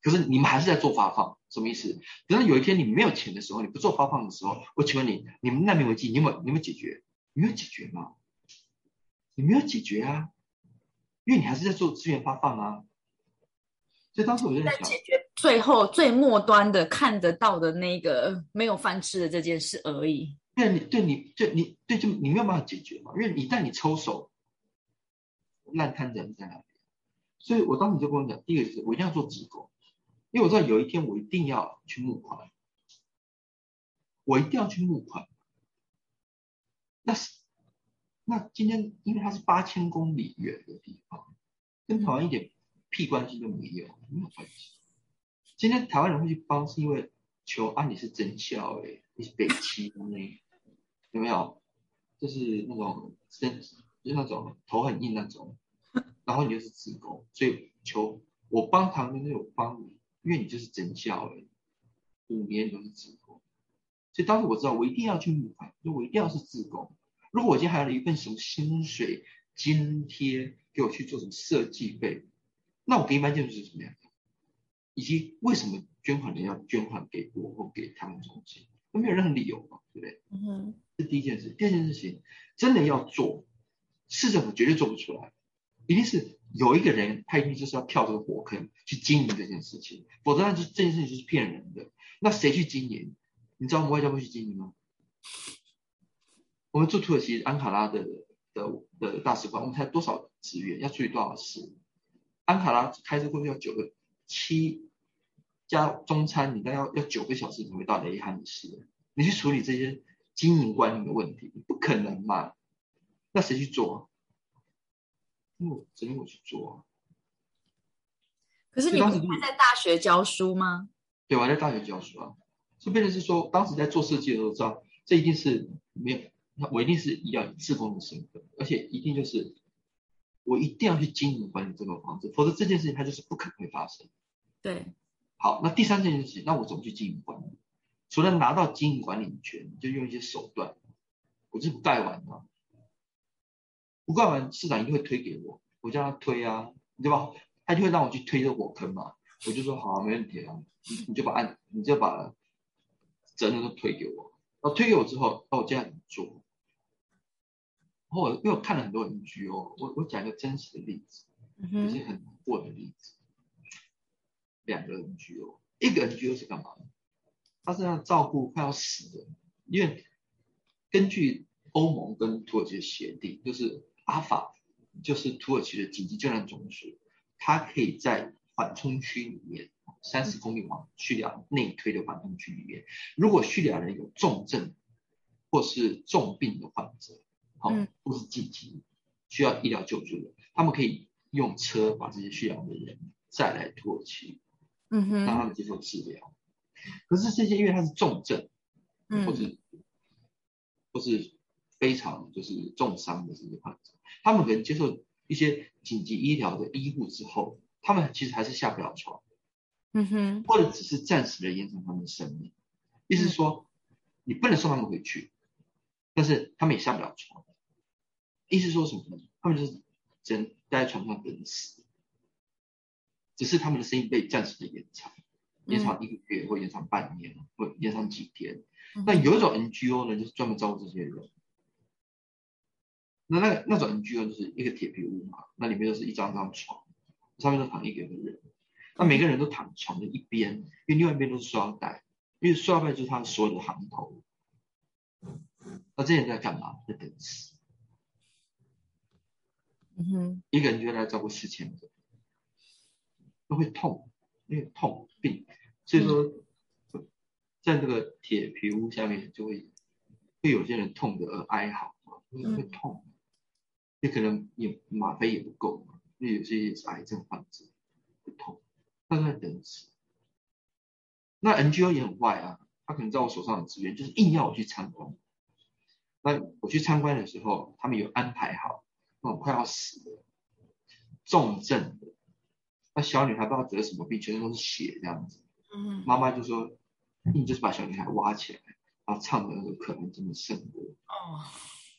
可是你们还是在做发放，什么意思？等到有一天你没有钱的时候，你不做发放的时候，我请问你，你们难民危机你有没有你有没有解决？你没有解决吗？你没有解决啊，因为你还是在做资源发放啊。所以当时我就在解决最后最末端的看得到的那个没有饭吃的这件事而已。对，你对你对你对就你没有办法解决嘛，因为你但你抽手，烂摊子在那边。所以我当时就跟我讲，第一个是我一定要做直播，因为我知道有一天我一定要去募款，我一定要去募款。那是那今天因为它是八千公里远的地方，跟台湾一点。屁关系都没有，没有关系。今天台湾人会去帮，是因为求啊，你是真孝哎，你是北七的那，有没有？就是那种真，就是那种头很硬那种，然后你就是自贡，所以求我帮唐人有帮你，因为你就是真孝哎，五年都是自贡，所以当时我知道我一定要去募款，就我一定要是自贡。如果我今天还有一份什么薪水津贴，给我去做什么设计费。那我给一般建筑是什么样的？以及为什么捐款人要捐款给我或给他们中心？那没有任何理由嘛，对不对？嗯哼。这第一件事，第二件事情，真的要做，市政府绝对做不出来，一定是有一个人，他一定就是要跳这个火坑去经营这件事情，否则那就这件事情就是骗人的。那谁去经营？你知道我们外交部去经营吗？我们驻土耳其安卡拉的的的大使馆，我们才多少资源，要处理多少事？安卡拉开车过去要九个七加中餐，你大概要要九个小时才会到雷汉市。你去处理这些经营管理的问题，不可能嘛？那谁去做？我只能我去做。可是你当时还在大学教书吗？对，我还在大学教书啊。就变成是说，当时在做设计的时候，知道这一定是没有，我一定是要以自工的身份，而且一定就是。我一定要去经营管理这个房子，否则这件事情它就是不可能会发生。对，好，那第三件事情，那我怎么去经营管理？除了拿到经营管理权，就用一些手段，我就不盖完嘛，不盖完市长一定会推给我，我叫他推啊，对吧？他就会让我去推这个火坑嘛，我就说好啊，没问题啊，你你就把案，你就把责任都推给我，然后推给我之后，那我接下来怎么做？我因为我看了很多 NGO，我我讲一个真实的例子，一些很难过的例子。两个 NGO，一个 NGO 是干嘛的？他是要照顾快要死的，因为根据欧盟跟土耳其的协定，就是阿法，就是土耳其的紧急救援总署，它可以在缓冲区里面，三十公里往叙利亚内推的缓冲区里面，如果叙利亚人有重症或是重病的患者。好，或是紧急需要医疗救助的，他们可以用车把这些需要的人再来土耳其，嗯哼，让他们接受治疗。可是这些因为他是重症，或者或是非常就是重伤的这些患者，他们可能接受一些紧急医疗的医护之后，他们其实还是下不了床，嗯哼，或者只是暂时的延长他们的生命。意思是说，你不能送他们回去。但是他们也下不了床，意思说什么呢？他们就是只能待在床上等死，只是他们的生命被暂时的延长，延长一个月或延长半年或延长几天。那有一种 NGO 呢，就是专门照顾这些人。那那那种 NGO 就是一个铁皮屋嘛，那里面就是一张张床，上面都躺一个人，那每个人都躺床的一边，因为另外一边都是塑料袋，因为塑料袋就是他所有的行头。那这些人在干嘛？在等死。嗯哼，一个人就来照顾四千个，都会痛，因为痛病，所以说，在这个铁皮屋下面就会，会有些人痛的而哀嚎因为会痛，也可能也吗啡也不够嘛，因为有些也是癌症患者，会痛，他在等死。那 NGO 也很坏啊，他可能在我手上的资源就是硬要我去参观。那我去参观的时候，他们有安排好那种快要死的、重症的，那小女孩不知道得什么病，全身都是血这样子。嗯妈妈就说：“你就是把小女孩挖起来，然后唱的那个可能真的圣歌，哦，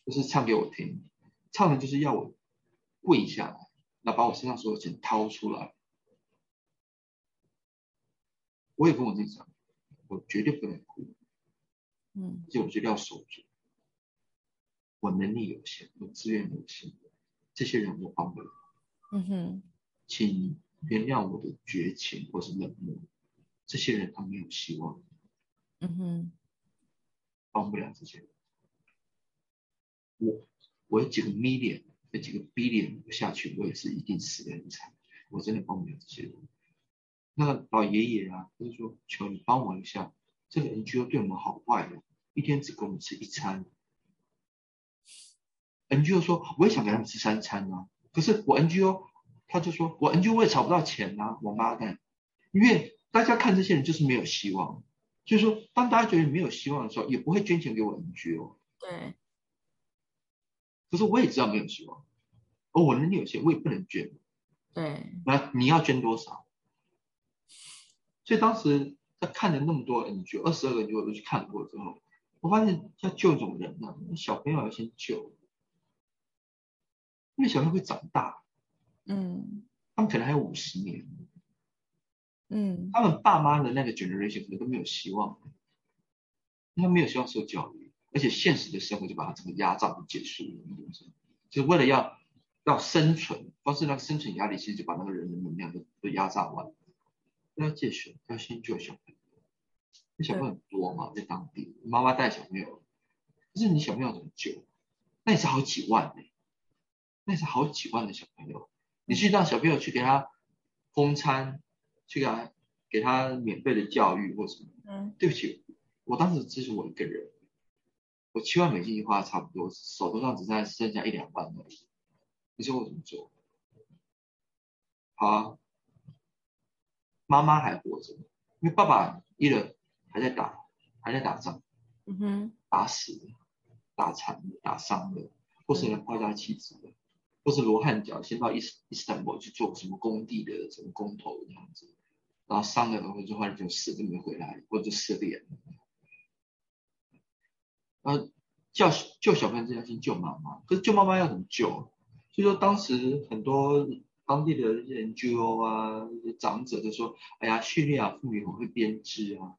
就是唱给我听，唱的就是要我跪下来，然后把我身上所有钱掏出来。我也跟我自己讲，我绝对不能哭，嗯而且我绝对要守住。我能力有限，我资源有限，这些人我帮不了，嗯哼，请原谅我的绝情或是冷漠。这些人他没有希望，嗯哼，帮不了这些人。我我有几个 million，有几个 billion 我下去，我也是一定死得很惨。我真的帮不了这些人。那个老爷爷啊，他就说：“求你帮我一下，这个 NGO 对我们好坏的，一天只给我们吃一餐。”NGO 说：“我也想给他们吃三餐啊，可是我 NGO，他就说我 NGO 我也找不到钱呐、王八蛋，因为大家看这些人就是没有希望，就是说当大家觉得没有希望的时候，也不会捐钱给我 NGO。对，可是我也知道没有希望，而我能力有限，我也不能捐。对，那你要捐多少？所以当时在看了那么多 NGO，二十二个 NGO 我都去看过之后，我发现要救这种人呢、小朋友要先救，因为小朋友会长大，嗯他们可能还有五十年，嗯他们爸妈的那个 generation 可能都没有希望，他没有希望受教育，而且现实的生活就把他整个压榨结束了，就是为了要要生存，光是那个生存压力，其实就把那个人的能量都都压榨完了。要戒水，要先救小朋友，那小朋友很多嘛，在当地，妈妈带小朋友，可是你小朋友怎么救？那也是好几万呢、那是好几万的小朋友，你去让小朋友去给他供餐，去给他给他免费的教育或什么？嗯对不起，我当时只是我一个人，我七万美金花差不多，手头上只剩下剩下一两万而已。你说我怎么做？好啊，妈妈还活着，因为爸爸一人还在打，还在打仗，嗯哼，打死了，打残了，打伤了，或是人抛家弃子了，或是罗汉脚先到伊斯伊斯坦布尔去做什么工地的什么工头这样子，然后伤了，或者后来就死都没回来，或者失联了。然后叫救小朋友，要先救妈妈，可是救妈妈要怎么救？所以说当时很多当地的一些 NGO 啊，一些长者就说：“哎呀，叙利亚妇女很会编织啊。”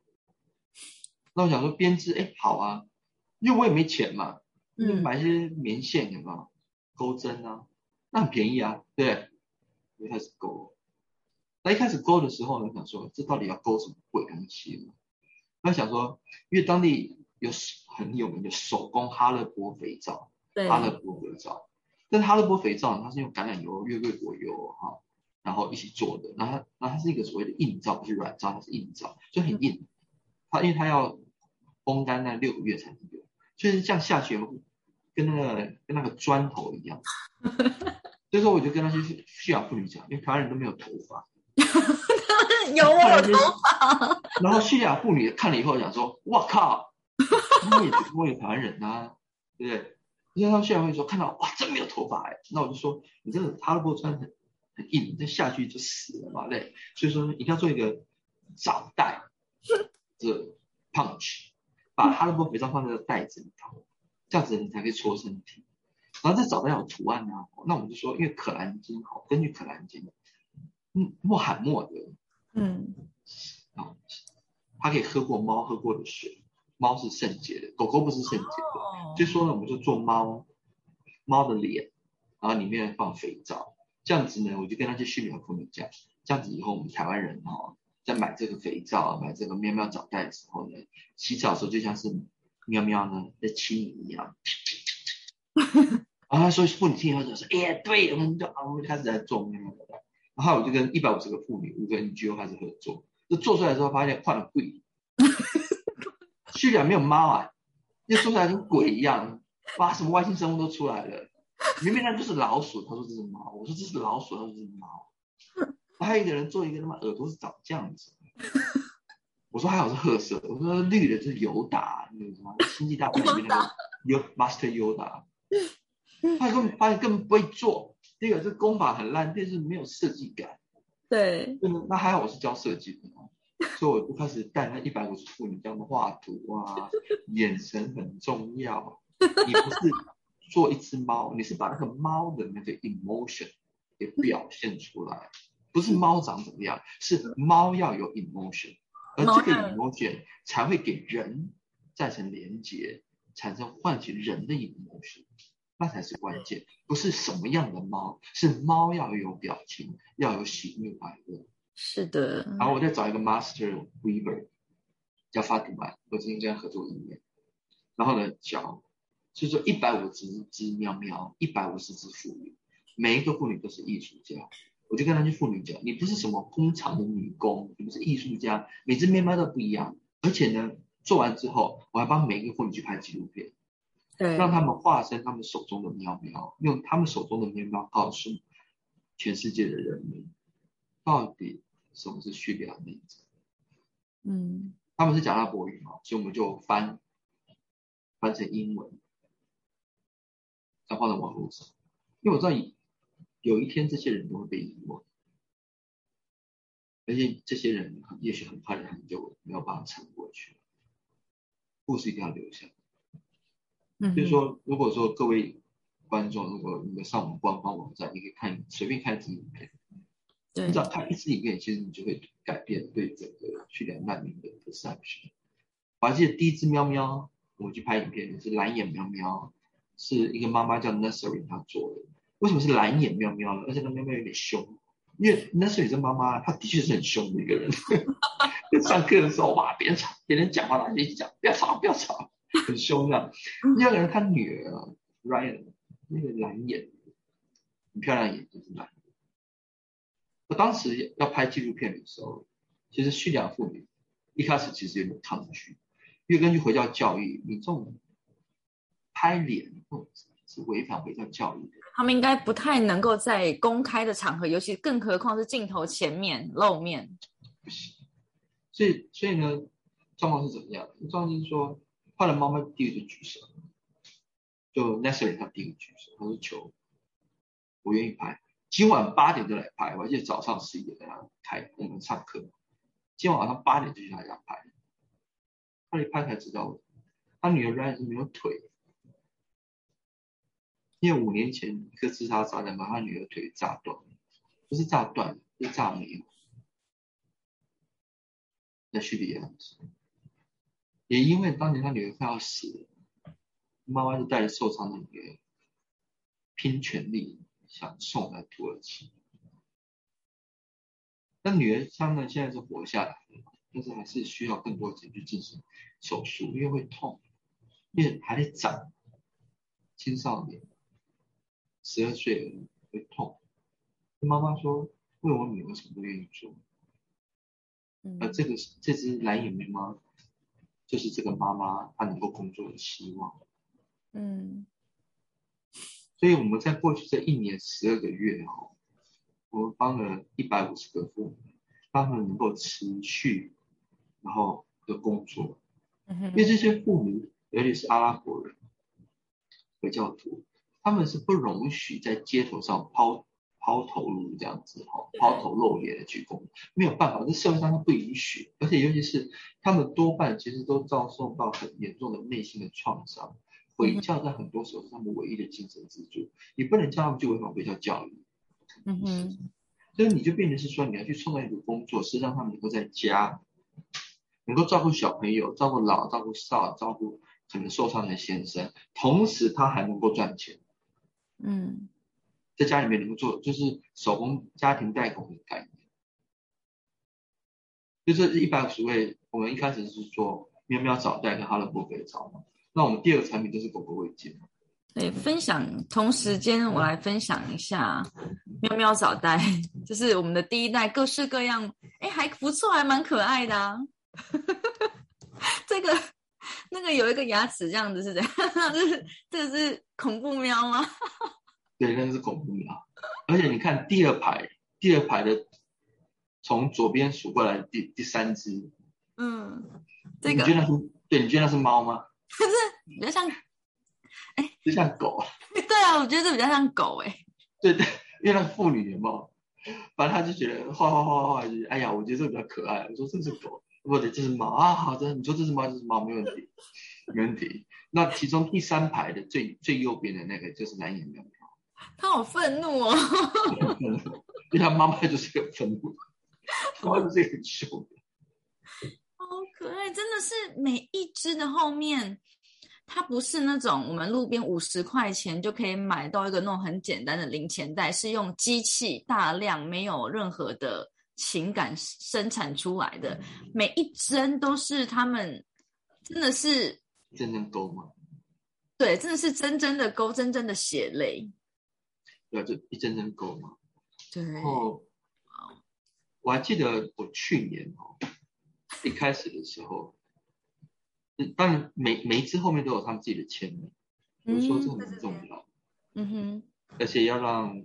那我想说编织，哎，好啊，因为我也没钱嘛，就嗯买一些棉线，有没有？钩针啊，那很便宜啊，对不对？我就开始勾。那一开始勾的时候呢，想说这到底要勾什么鬼东西呢？那想说，因为当地有很有名的手工哈勒波肥皂，对，哈勒波肥皂，但是哈勒波肥皂呢它是用橄榄油、月桂果油哈、然后一起做的，然后它然后它是一个所谓的硬皂，不是软皂，它是硬皂，就很硬。它因为它要烘干那六个月才能用，所以这样下去跟那个跟那个砖头一样。所以说我就跟那些叙叙利亚妇女讲，因为台湾人都没有头发，有我有头发，然后叙利亚妇女看了以后讲说：“我靠，我也我也台湾人啊，对不对？”因为他们叙利亚妇女说看到哇，真没有头发哎，那我就说你这个哈勒波砖很很硬，你再下去就死了嘛，对。所以说一定要做一个找袋，这 punch，把哈勒波肥皂放在这个袋子里头，这样子你才可以搓身体。然后再找到有图案啊，那我们就说，因为可兰经好，根据可兰经，嗯，穆罕默德嗯啊，他可以喝过猫喝过的水，猫是圣洁的，狗狗不是圣洁的。哦所以说呢，我们就做猫，猫的脸，然后里面放肥皂，这样子呢，我就跟那些叙利亚妇女讲，这样子以后我们台湾人哈、在买这个肥皂、买这个喵喵澡袋的时候呢，洗澡的时候就像是喵喵呢在亲你一样。啊，所以妇女听以后就说，哎呀，对，我们就啊，我们就开始在做。然后我就跟一百五十个妇女，五个 NGO 开始合作，就做出来之后发现换了贵，叙利亚没有猫啊，就做出来跟鬼一样，哇，什么外星生物都出来了。明明那就是老鼠，他说这是猫，我说这是老鼠，他说这是猫。还有一个人做一个他妈耳朵是长这样子，我我说还好是褐色，我说绿的就是尤达，那个什么星际大战里面那个尤 Master 尤达，他根本发现根本不会做。第一个是功法很烂，第二是没有设计感。对，那那还好我是教设计的，所以我就开始带那一百五十妇女这样的画图啊，眼神很重要。你不是做一只猫，你是把那个猫的那个 emotion 给表现出来，不是猫长怎么样，是猫要有 emotion，而这个 emotion 才会给人造成连接，产生唤起人的 emotion。那才是关键，不是什么样的猫，是猫要有表情，要有喜怒哀乐。是的。然后我再找一个 master weaver，叫法蒂玛，我之前跟他合作一年。然后呢，教，就是说一百五十只喵喵，一百五十只妇女，每一个妇女都是艺术家。我就跟他去妇女讲，你不是什么工厂的女工，你不是艺术家，每只面包都不一样。而且呢，做完之后，我还帮每一个妇女去拍纪录片。让他们化身他们手中的喵喵，用他们手中的面包告诉全世界的人民，到底什么是叙利亚内战？嗯，他们是讲阿拉伯语嘛，所以我们就翻翻成英文，再放在网络上，因为我知道有一天这些人都会被遗忘，而且这些人也许很快的很久没有办法撑过去，故事一定要留下。嗯就是说，如果说各位观众，如果你们上我们官方网站，你可以看随便看一支影片，对，你只要看一支影片，其实你就会改变对整个去年难民的 perception。我还记得第一只喵喵，我去拍影片是蓝眼喵喵，是一个妈妈叫 Nursery 她做的。为什么是蓝眼喵喵呢？而且那喵喵有点凶，因为 Nursery 这妈妈她的确是很凶的一个人。上课的时候哇，别人吵，别人讲话她就一直讲，不要吵，不要吵。很凶的。第二个人，他女儿啊，Ryan，那个蓝眼，很漂亮眼睛是蓝。我当时要拍纪录片的时候，其实叙利亚妇女一开始其实有点抗拒，因为根据回教教育，你这种拍脸是违反回教教育的。他们应该不太能够在公开的场合，尤其更何况是镜头前面露面。不行。所以，所以呢，状况是怎么样的？状况是说。后来妈妈第一个举手，就 Nestle 他第一个举手，他说求我愿意拍，今晚八点就来拍，我记得早上十一点开我们上课，今晚晚上八点就去他家拍，他一拍才知道他女儿原来是没有腿，因为五年前一个自杀炸弹把他女儿腿炸断，不是炸断，是炸没有，在叙利亚。也因为当年他女儿快要死了，妈妈就带着受伤的女儿拼全力想送来土耳其。那女儿他们现在是活下来了，但是还是需要更多钱去进行手术，因为会痛，因为还得长，青少年，十二岁会痛。妈妈说：“为我女儿什么都愿意做。”而这个这只蓝眼眉毛。就是这个妈妈她能够工作的希望，嗯，所以我们在过去这一年十二个月哈，我们帮了一百五十个父母，让他们能够持续然后的工作，因为这些父母尤其是阿拉伯人、回教徒，他们是不容许在街头上抛。抛头颅这样子哈，抛头露脸的鞠躬，没有办法，这社会上他不允许，而且尤其是他们多半其实都遭受到很严重的内心的创伤。回教在很多时候是他们唯一的精神支柱，你不能叫他们去违反回教教育。嗯哼，所以你就变成是说，你要去创造一个工作，是让他们能够在家，能够照顾小朋友，照顾老，照顾少，照顾可能受伤的先生，同时他还能够赚钱。嗯。在家里面能够做，就是手工家庭代工的概念，就是一百五十位。我们一开始是做喵喵早代跟哈乐波肥皂嘛，那我们第二个产品就是狗狗味精。对，分享同时间我来分享一下喵喵早代，就是我们的第一代，各式各样，哎，还不错，还蛮可爱的啊。这个 那个有一个牙齿这样子是怎样？这是这是恐怖喵吗？对，那是恐怖喵，而且你看第二排，第二排的从左边数过来第第三只，嗯，这个你觉得那是对？你觉得那是猫吗？可是比较像，哎就像狗。对啊，我觉得这比较像狗哎。对对，因为那妇女的猫，反正他就觉得画画画画，就哎呀，我觉得这个比较可爱。我说这是狗，不对，这是猫啊。好的，你说这是猫，这是猫，没问题，没问题。那其中第三排的最最右边的那个就是蓝眼喵喵，他好愤怒哦，因为他妈妈就是个愤怒，妈妈就是很凶，好可爱，真的是每一只的后面。它不是那种我们路边五十块钱就可以买到一个那种很简单的零钱袋，是用机器大量没有任何的情感生产出来的，每一针都是他们真的是真正勾吗？对，真的是真真的勾，真真的血泪。对，就一针针勾嘛。对。然后，我还记得我去年哦，一开始的时候。当然，每每一只后面都有他们自己的签名，我说这很重要。嗯哼，而且要让，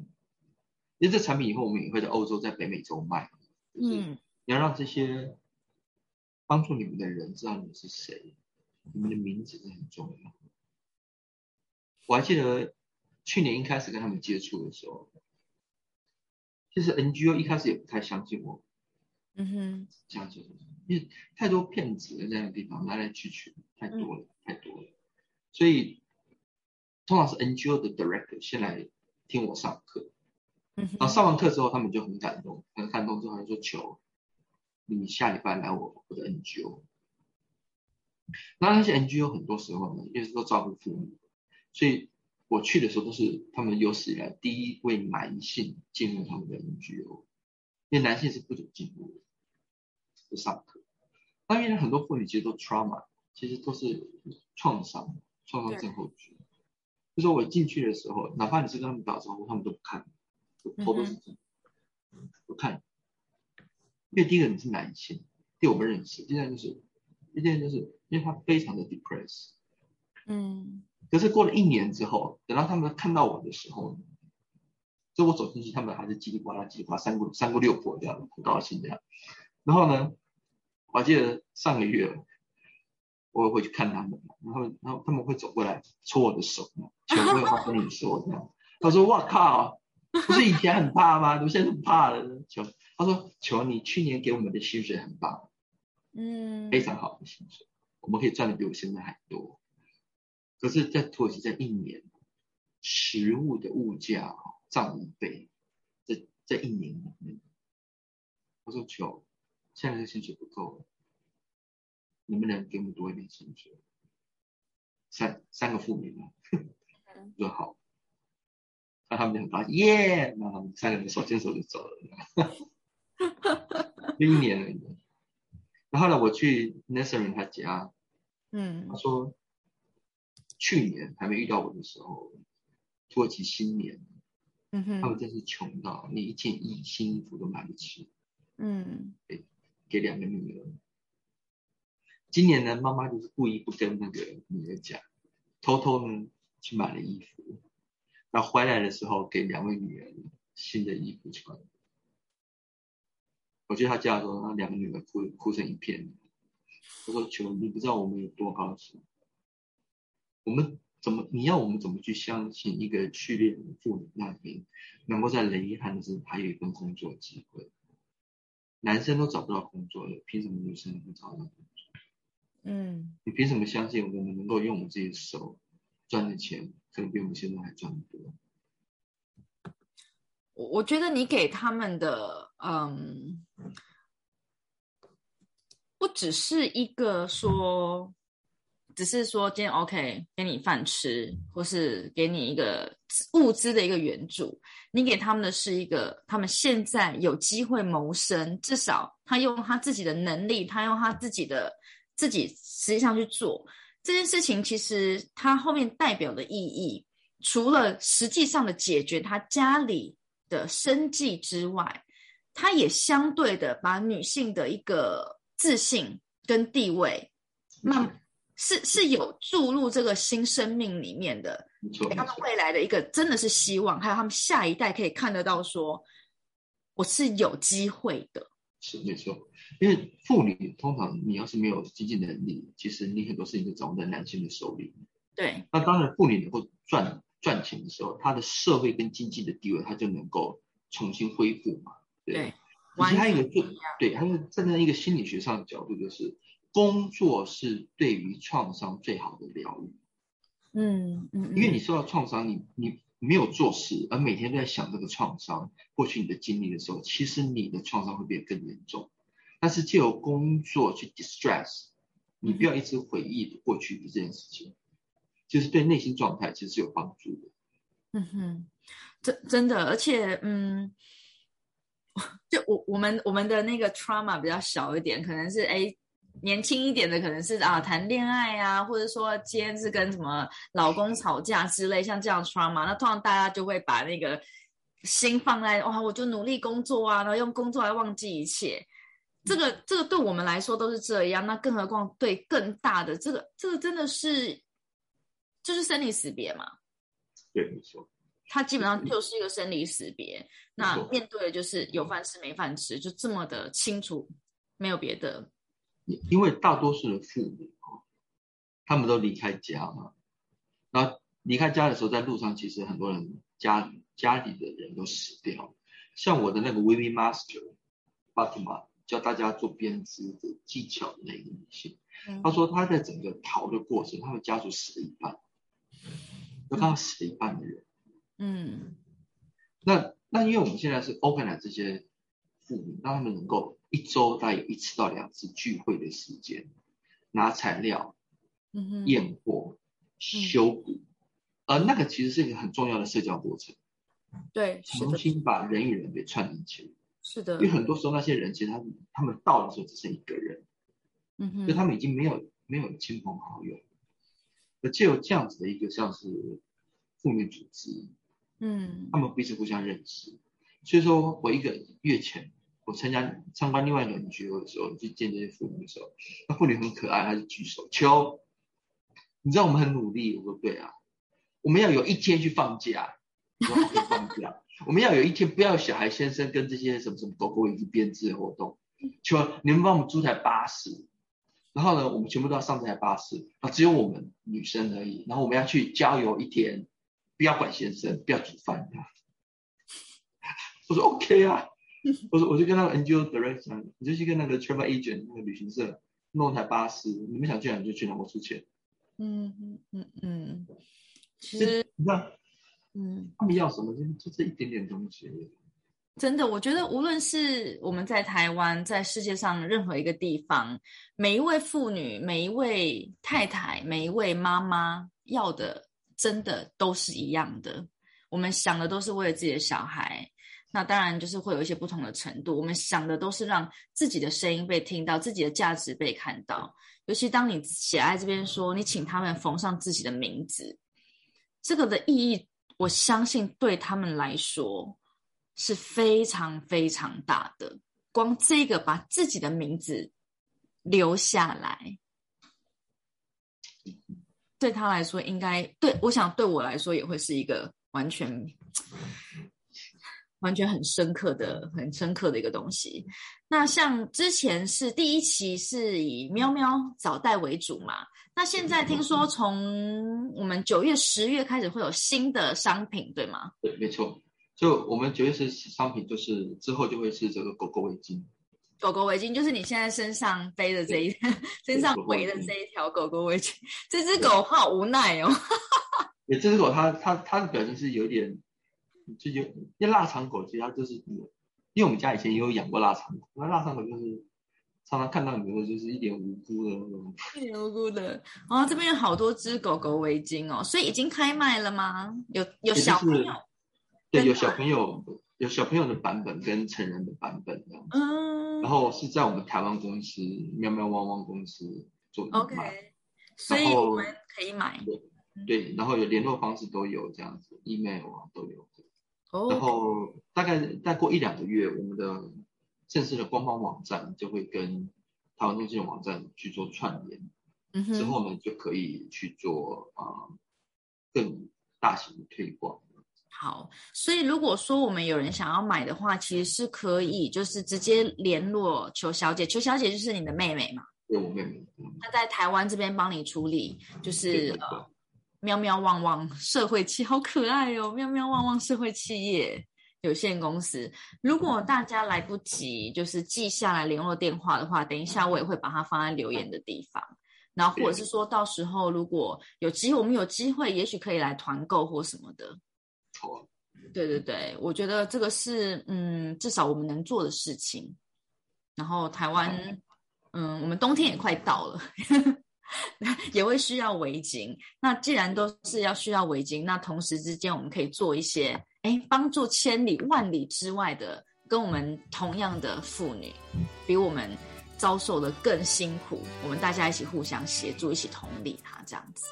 因为这产品以后我们也会在欧洲、在北美洲卖。嗯，你要让这些帮助你们的人知道你们是谁，你们的名字是很重要。我还记得去年一开始跟他们接触的时候，其实 NGO 一开始也不太相信我。嗯哼，这样子，因为太多骗子在那个地方来来去去，太多了，太多了。所以通常是 NGO 的 director 先来听我上课，嗯，然后上完课之后，他们就很感动，很感动之后就说求你下礼拜来我我的 NGO。那那些 NGO 很多时候呢，因为是都照顾父母，所以我去的时候都是他们有史以来第一位男性进入他们的 NGO，因为男性是不准进入的。上课，那因为很多妇女其实都 trauma，其实都是创伤、创伤症候群。就说我进去的时候，哪怕你是跟他们打招呼，他们都不看，头都是不看。因为第一个你是男性，第我不认识，第二就是，第二就是因为他非常的 depressed。嗯。可是过了一年之后，等到他们看到我的时候，就我走进去，他们还是叽里呱啦、叽里呱啦、三姑三姑六婆这样，很高兴这样。然后呢？我记得上个月，我会去看他们，然后，然后他们会走过来搓我的手，全部话跟你说这样。他说：“哇靠，不是以前很怕吗？怎么现在不怕了？”求他说：“求你去年给我们的薪水很棒，嗯，非常好的薪水，我们可以赚的比我现在还多。可是，在土耳其这一年，食物的物价涨一倍，这这一年里面，他说求。”现在的薪水不够，能不能给我们多一点薪水？三三个妇女嘛，说好，那他们就很高兴，耶！那他们三个人手牵手就走了，一年而已。然后呢，我去 Nesrin 他家，嗯，他说去年还没遇到我的时候，土耳其新年，嗯哼，他们真是穷到连一件衣新衣服都买不起，嗯，给。给两个女儿，今年呢，妈妈就是故意不跟那个女儿讲，偷偷呢去买了衣服，然后回来的时候给两位女儿新的衣服穿。我去他家的时候，那两个女儿哭哭成一片。我说：“求你不知道我们有多高兴，我们怎么你要我们怎么去相信一个序列的妇女那边能够在雷寒的时候还有一份工作机会？”男生都找不到工作了，凭什么女生能找到工作？嗯，你凭什么相信我们能够用我们自己的手赚的钱，可能比我们现在还赚的多？我我觉得你给他们的，嗯，不只是一个说。只是说今天 OK 给你饭吃，或是给你一个物资的一个援助，你给他们的是一个他们现在有机会谋生，至少他用他自己的能力，他用他自己的自己实际上去做这件事情。其实它后面代表的意义，除了实际上的解决他家里的生计之外，他也相对的把女性的一个自信跟地位慢。是是有注入这个新生命里面的，给他们未来的一个真的是希望，还有他们下一代可以看得到，说我是有机会的。是没错，因为妇女通常你要是没有经济能力，其实你很多事情都掌握在男性的手里。对，那当然，妇女能够赚赚钱的时候，她的社会跟经济的地位，她就能够重新恢复嘛。对，而且还有一个对，还有站在一个心理学上的角度，就是工作是对于创伤最好的疗愈。嗯嗯，因为你受到创伤，你你没有做事，而每天都在想这个创伤、过去你的经历的时候，其实你的创伤会变得更严重。但是借由工作去 distress，你不要一直回忆过去的这件事情，就是对内心状态其实是有帮助的。嗯哼，真真的，而且嗯，就我我们我们的那个 trauma 比较小一点，可能是哎。年轻一点的可能是啊谈恋爱啊，或者说今天是跟什么老公吵架之类，像这样 trauma，那通常大家就会把那个心放在哇，我就努力工作啊，然后用工作来忘记一切。这个这个对我们来说都是这样，那更何况对更大的这个这个真的是就是生离死别嘛？对，没错。它基本上就是一个生离死别，那面对的就是有饭吃没饭吃，就这么的清楚，没有别的。因为大多数的父母啊，他们都离开家嘛，然后离开家的时候，在路上其实很多人家家里的人都死掉。像我的那个 Weaving Master Fatima 教大家做编织的技巧的那个女性，她说她在整个逃的过程，她的家族死了一半，就看到死了一半的人。嗯，那那因为我们现在是 open 了这些父母，让他们能够。一周大概有一次到两次聚会的时间，拿材料、嗯验货、修补，而那个其实是一个很重要的社交过程。对，重新把人与人给串联起来。是的。因为很多时候那些人其实他们他们到的时候只剩一个人，嗯哼，就他们已经没有没有亲朋好友，而借由这样子的一个像是妇女组织，嗯，他们彼此互相认识。所以说我一个月前。我参加参观另外一个聚会的时候，去见这些妇女的时候，那妇女很可爱，她就举手，求，你知道我们很努力，我说对啊，我们要有一天去放假，我可以放假，我们要有一天不要小孩先生跟这些什么什么狗狗以及编织活动，求你们帮我们租台巴士，然后呢，我们全部都要上这台巴士，啊，只有我们女生而已，然后我们要去郊游一天，不要管先生，不要煮饭，我说 OK 啊。我说，我就跟那个 NGO director 讲，你就去跟那个 travel agent 那个旅行社弄台巴士，你们想去哪就去哪，我出钱。嗯嗯嗯嗯，其实你看，嗯，他们要什么就就这一点点东西。真的，我觉得无论是我们在台湾，在世界上任何一个地方，每一位妇女、每一位太太、每一位妈妈要的，真的都是一样的。我们想的都是为了自己的小孩。那当然就是会有一些不同的程度。我们想的都是让自己的声音被听到，自己的价值被看到。尤其当你写在这边说，你请他们缝上自己的名字，这个的意义，我相信对他们来说是非常非常大的。光这个把自己的名字留下来，对他来说，应该对我想对我来说也会是一个完全。完全很深刻的、很深刻的一个东西。那像之前是第一期是以喵喵早带为主嘛？那现在听说从我们九月、十月开始会有新的商品，对吗？对，没错。就我们九月是商品，就是之后就会是这个狗狗围巾。狗狗围巾就是你现在身上背的这一、身上围的这一条狗狗围巾。这只狗好无奈哦。对，这只狗它它它的表情是有点。就有，因为腊肠狗其实它就是，因为我们家以前也有养过腊肠狗，那腊肠狗就是常常看到你的就是一脸无辜的那种，一脸无辜的。哦，这边有好多只狗狗围巾哦，所以已经开卖了吗？有有小朋友，对，有小朋友，有小朋友的版本跟成人的版本这样子。嗯。然后是在我们台湾公司喵喵汪汪公司做的 OK，所以我们可以买。对，对，然后有联络方式都有这样子，email 啊都有。然后大概再过一两个月，我们的正式的官方网站就会跟台湾中心的网站去做串联，之后呢就可以去做啊更大型的推广。好，所以如果说我们有人想要买的话，其实是可以，就是直接联络邱小姐。邱小姐就是你的妹妹嘛？对，我妹妹。她在台湾这边帮你处理，就是呃，喵喵旺旺社会企好可爱哦，喵喵旺旺社会企业有限公司。如果大家来不及就是记下来联络电话的话，等一下我也会把它放在留言的地方。然后或者是说到时候如果有机会，我们有机会，也许可以来团购或什么的。好，对对对，我觉得这个是嗯，至少我们能做的事情。然后台湾，嗯，我们冬天也快到了，也会需要围巾。那既然都是要需要围巾，那同时之间我们可以做一些，哎，帮助千里万里之外的跟我们同样的妇女，比我们遭受的更辛苦，我们大家一起互相协助，一起同理她这样子。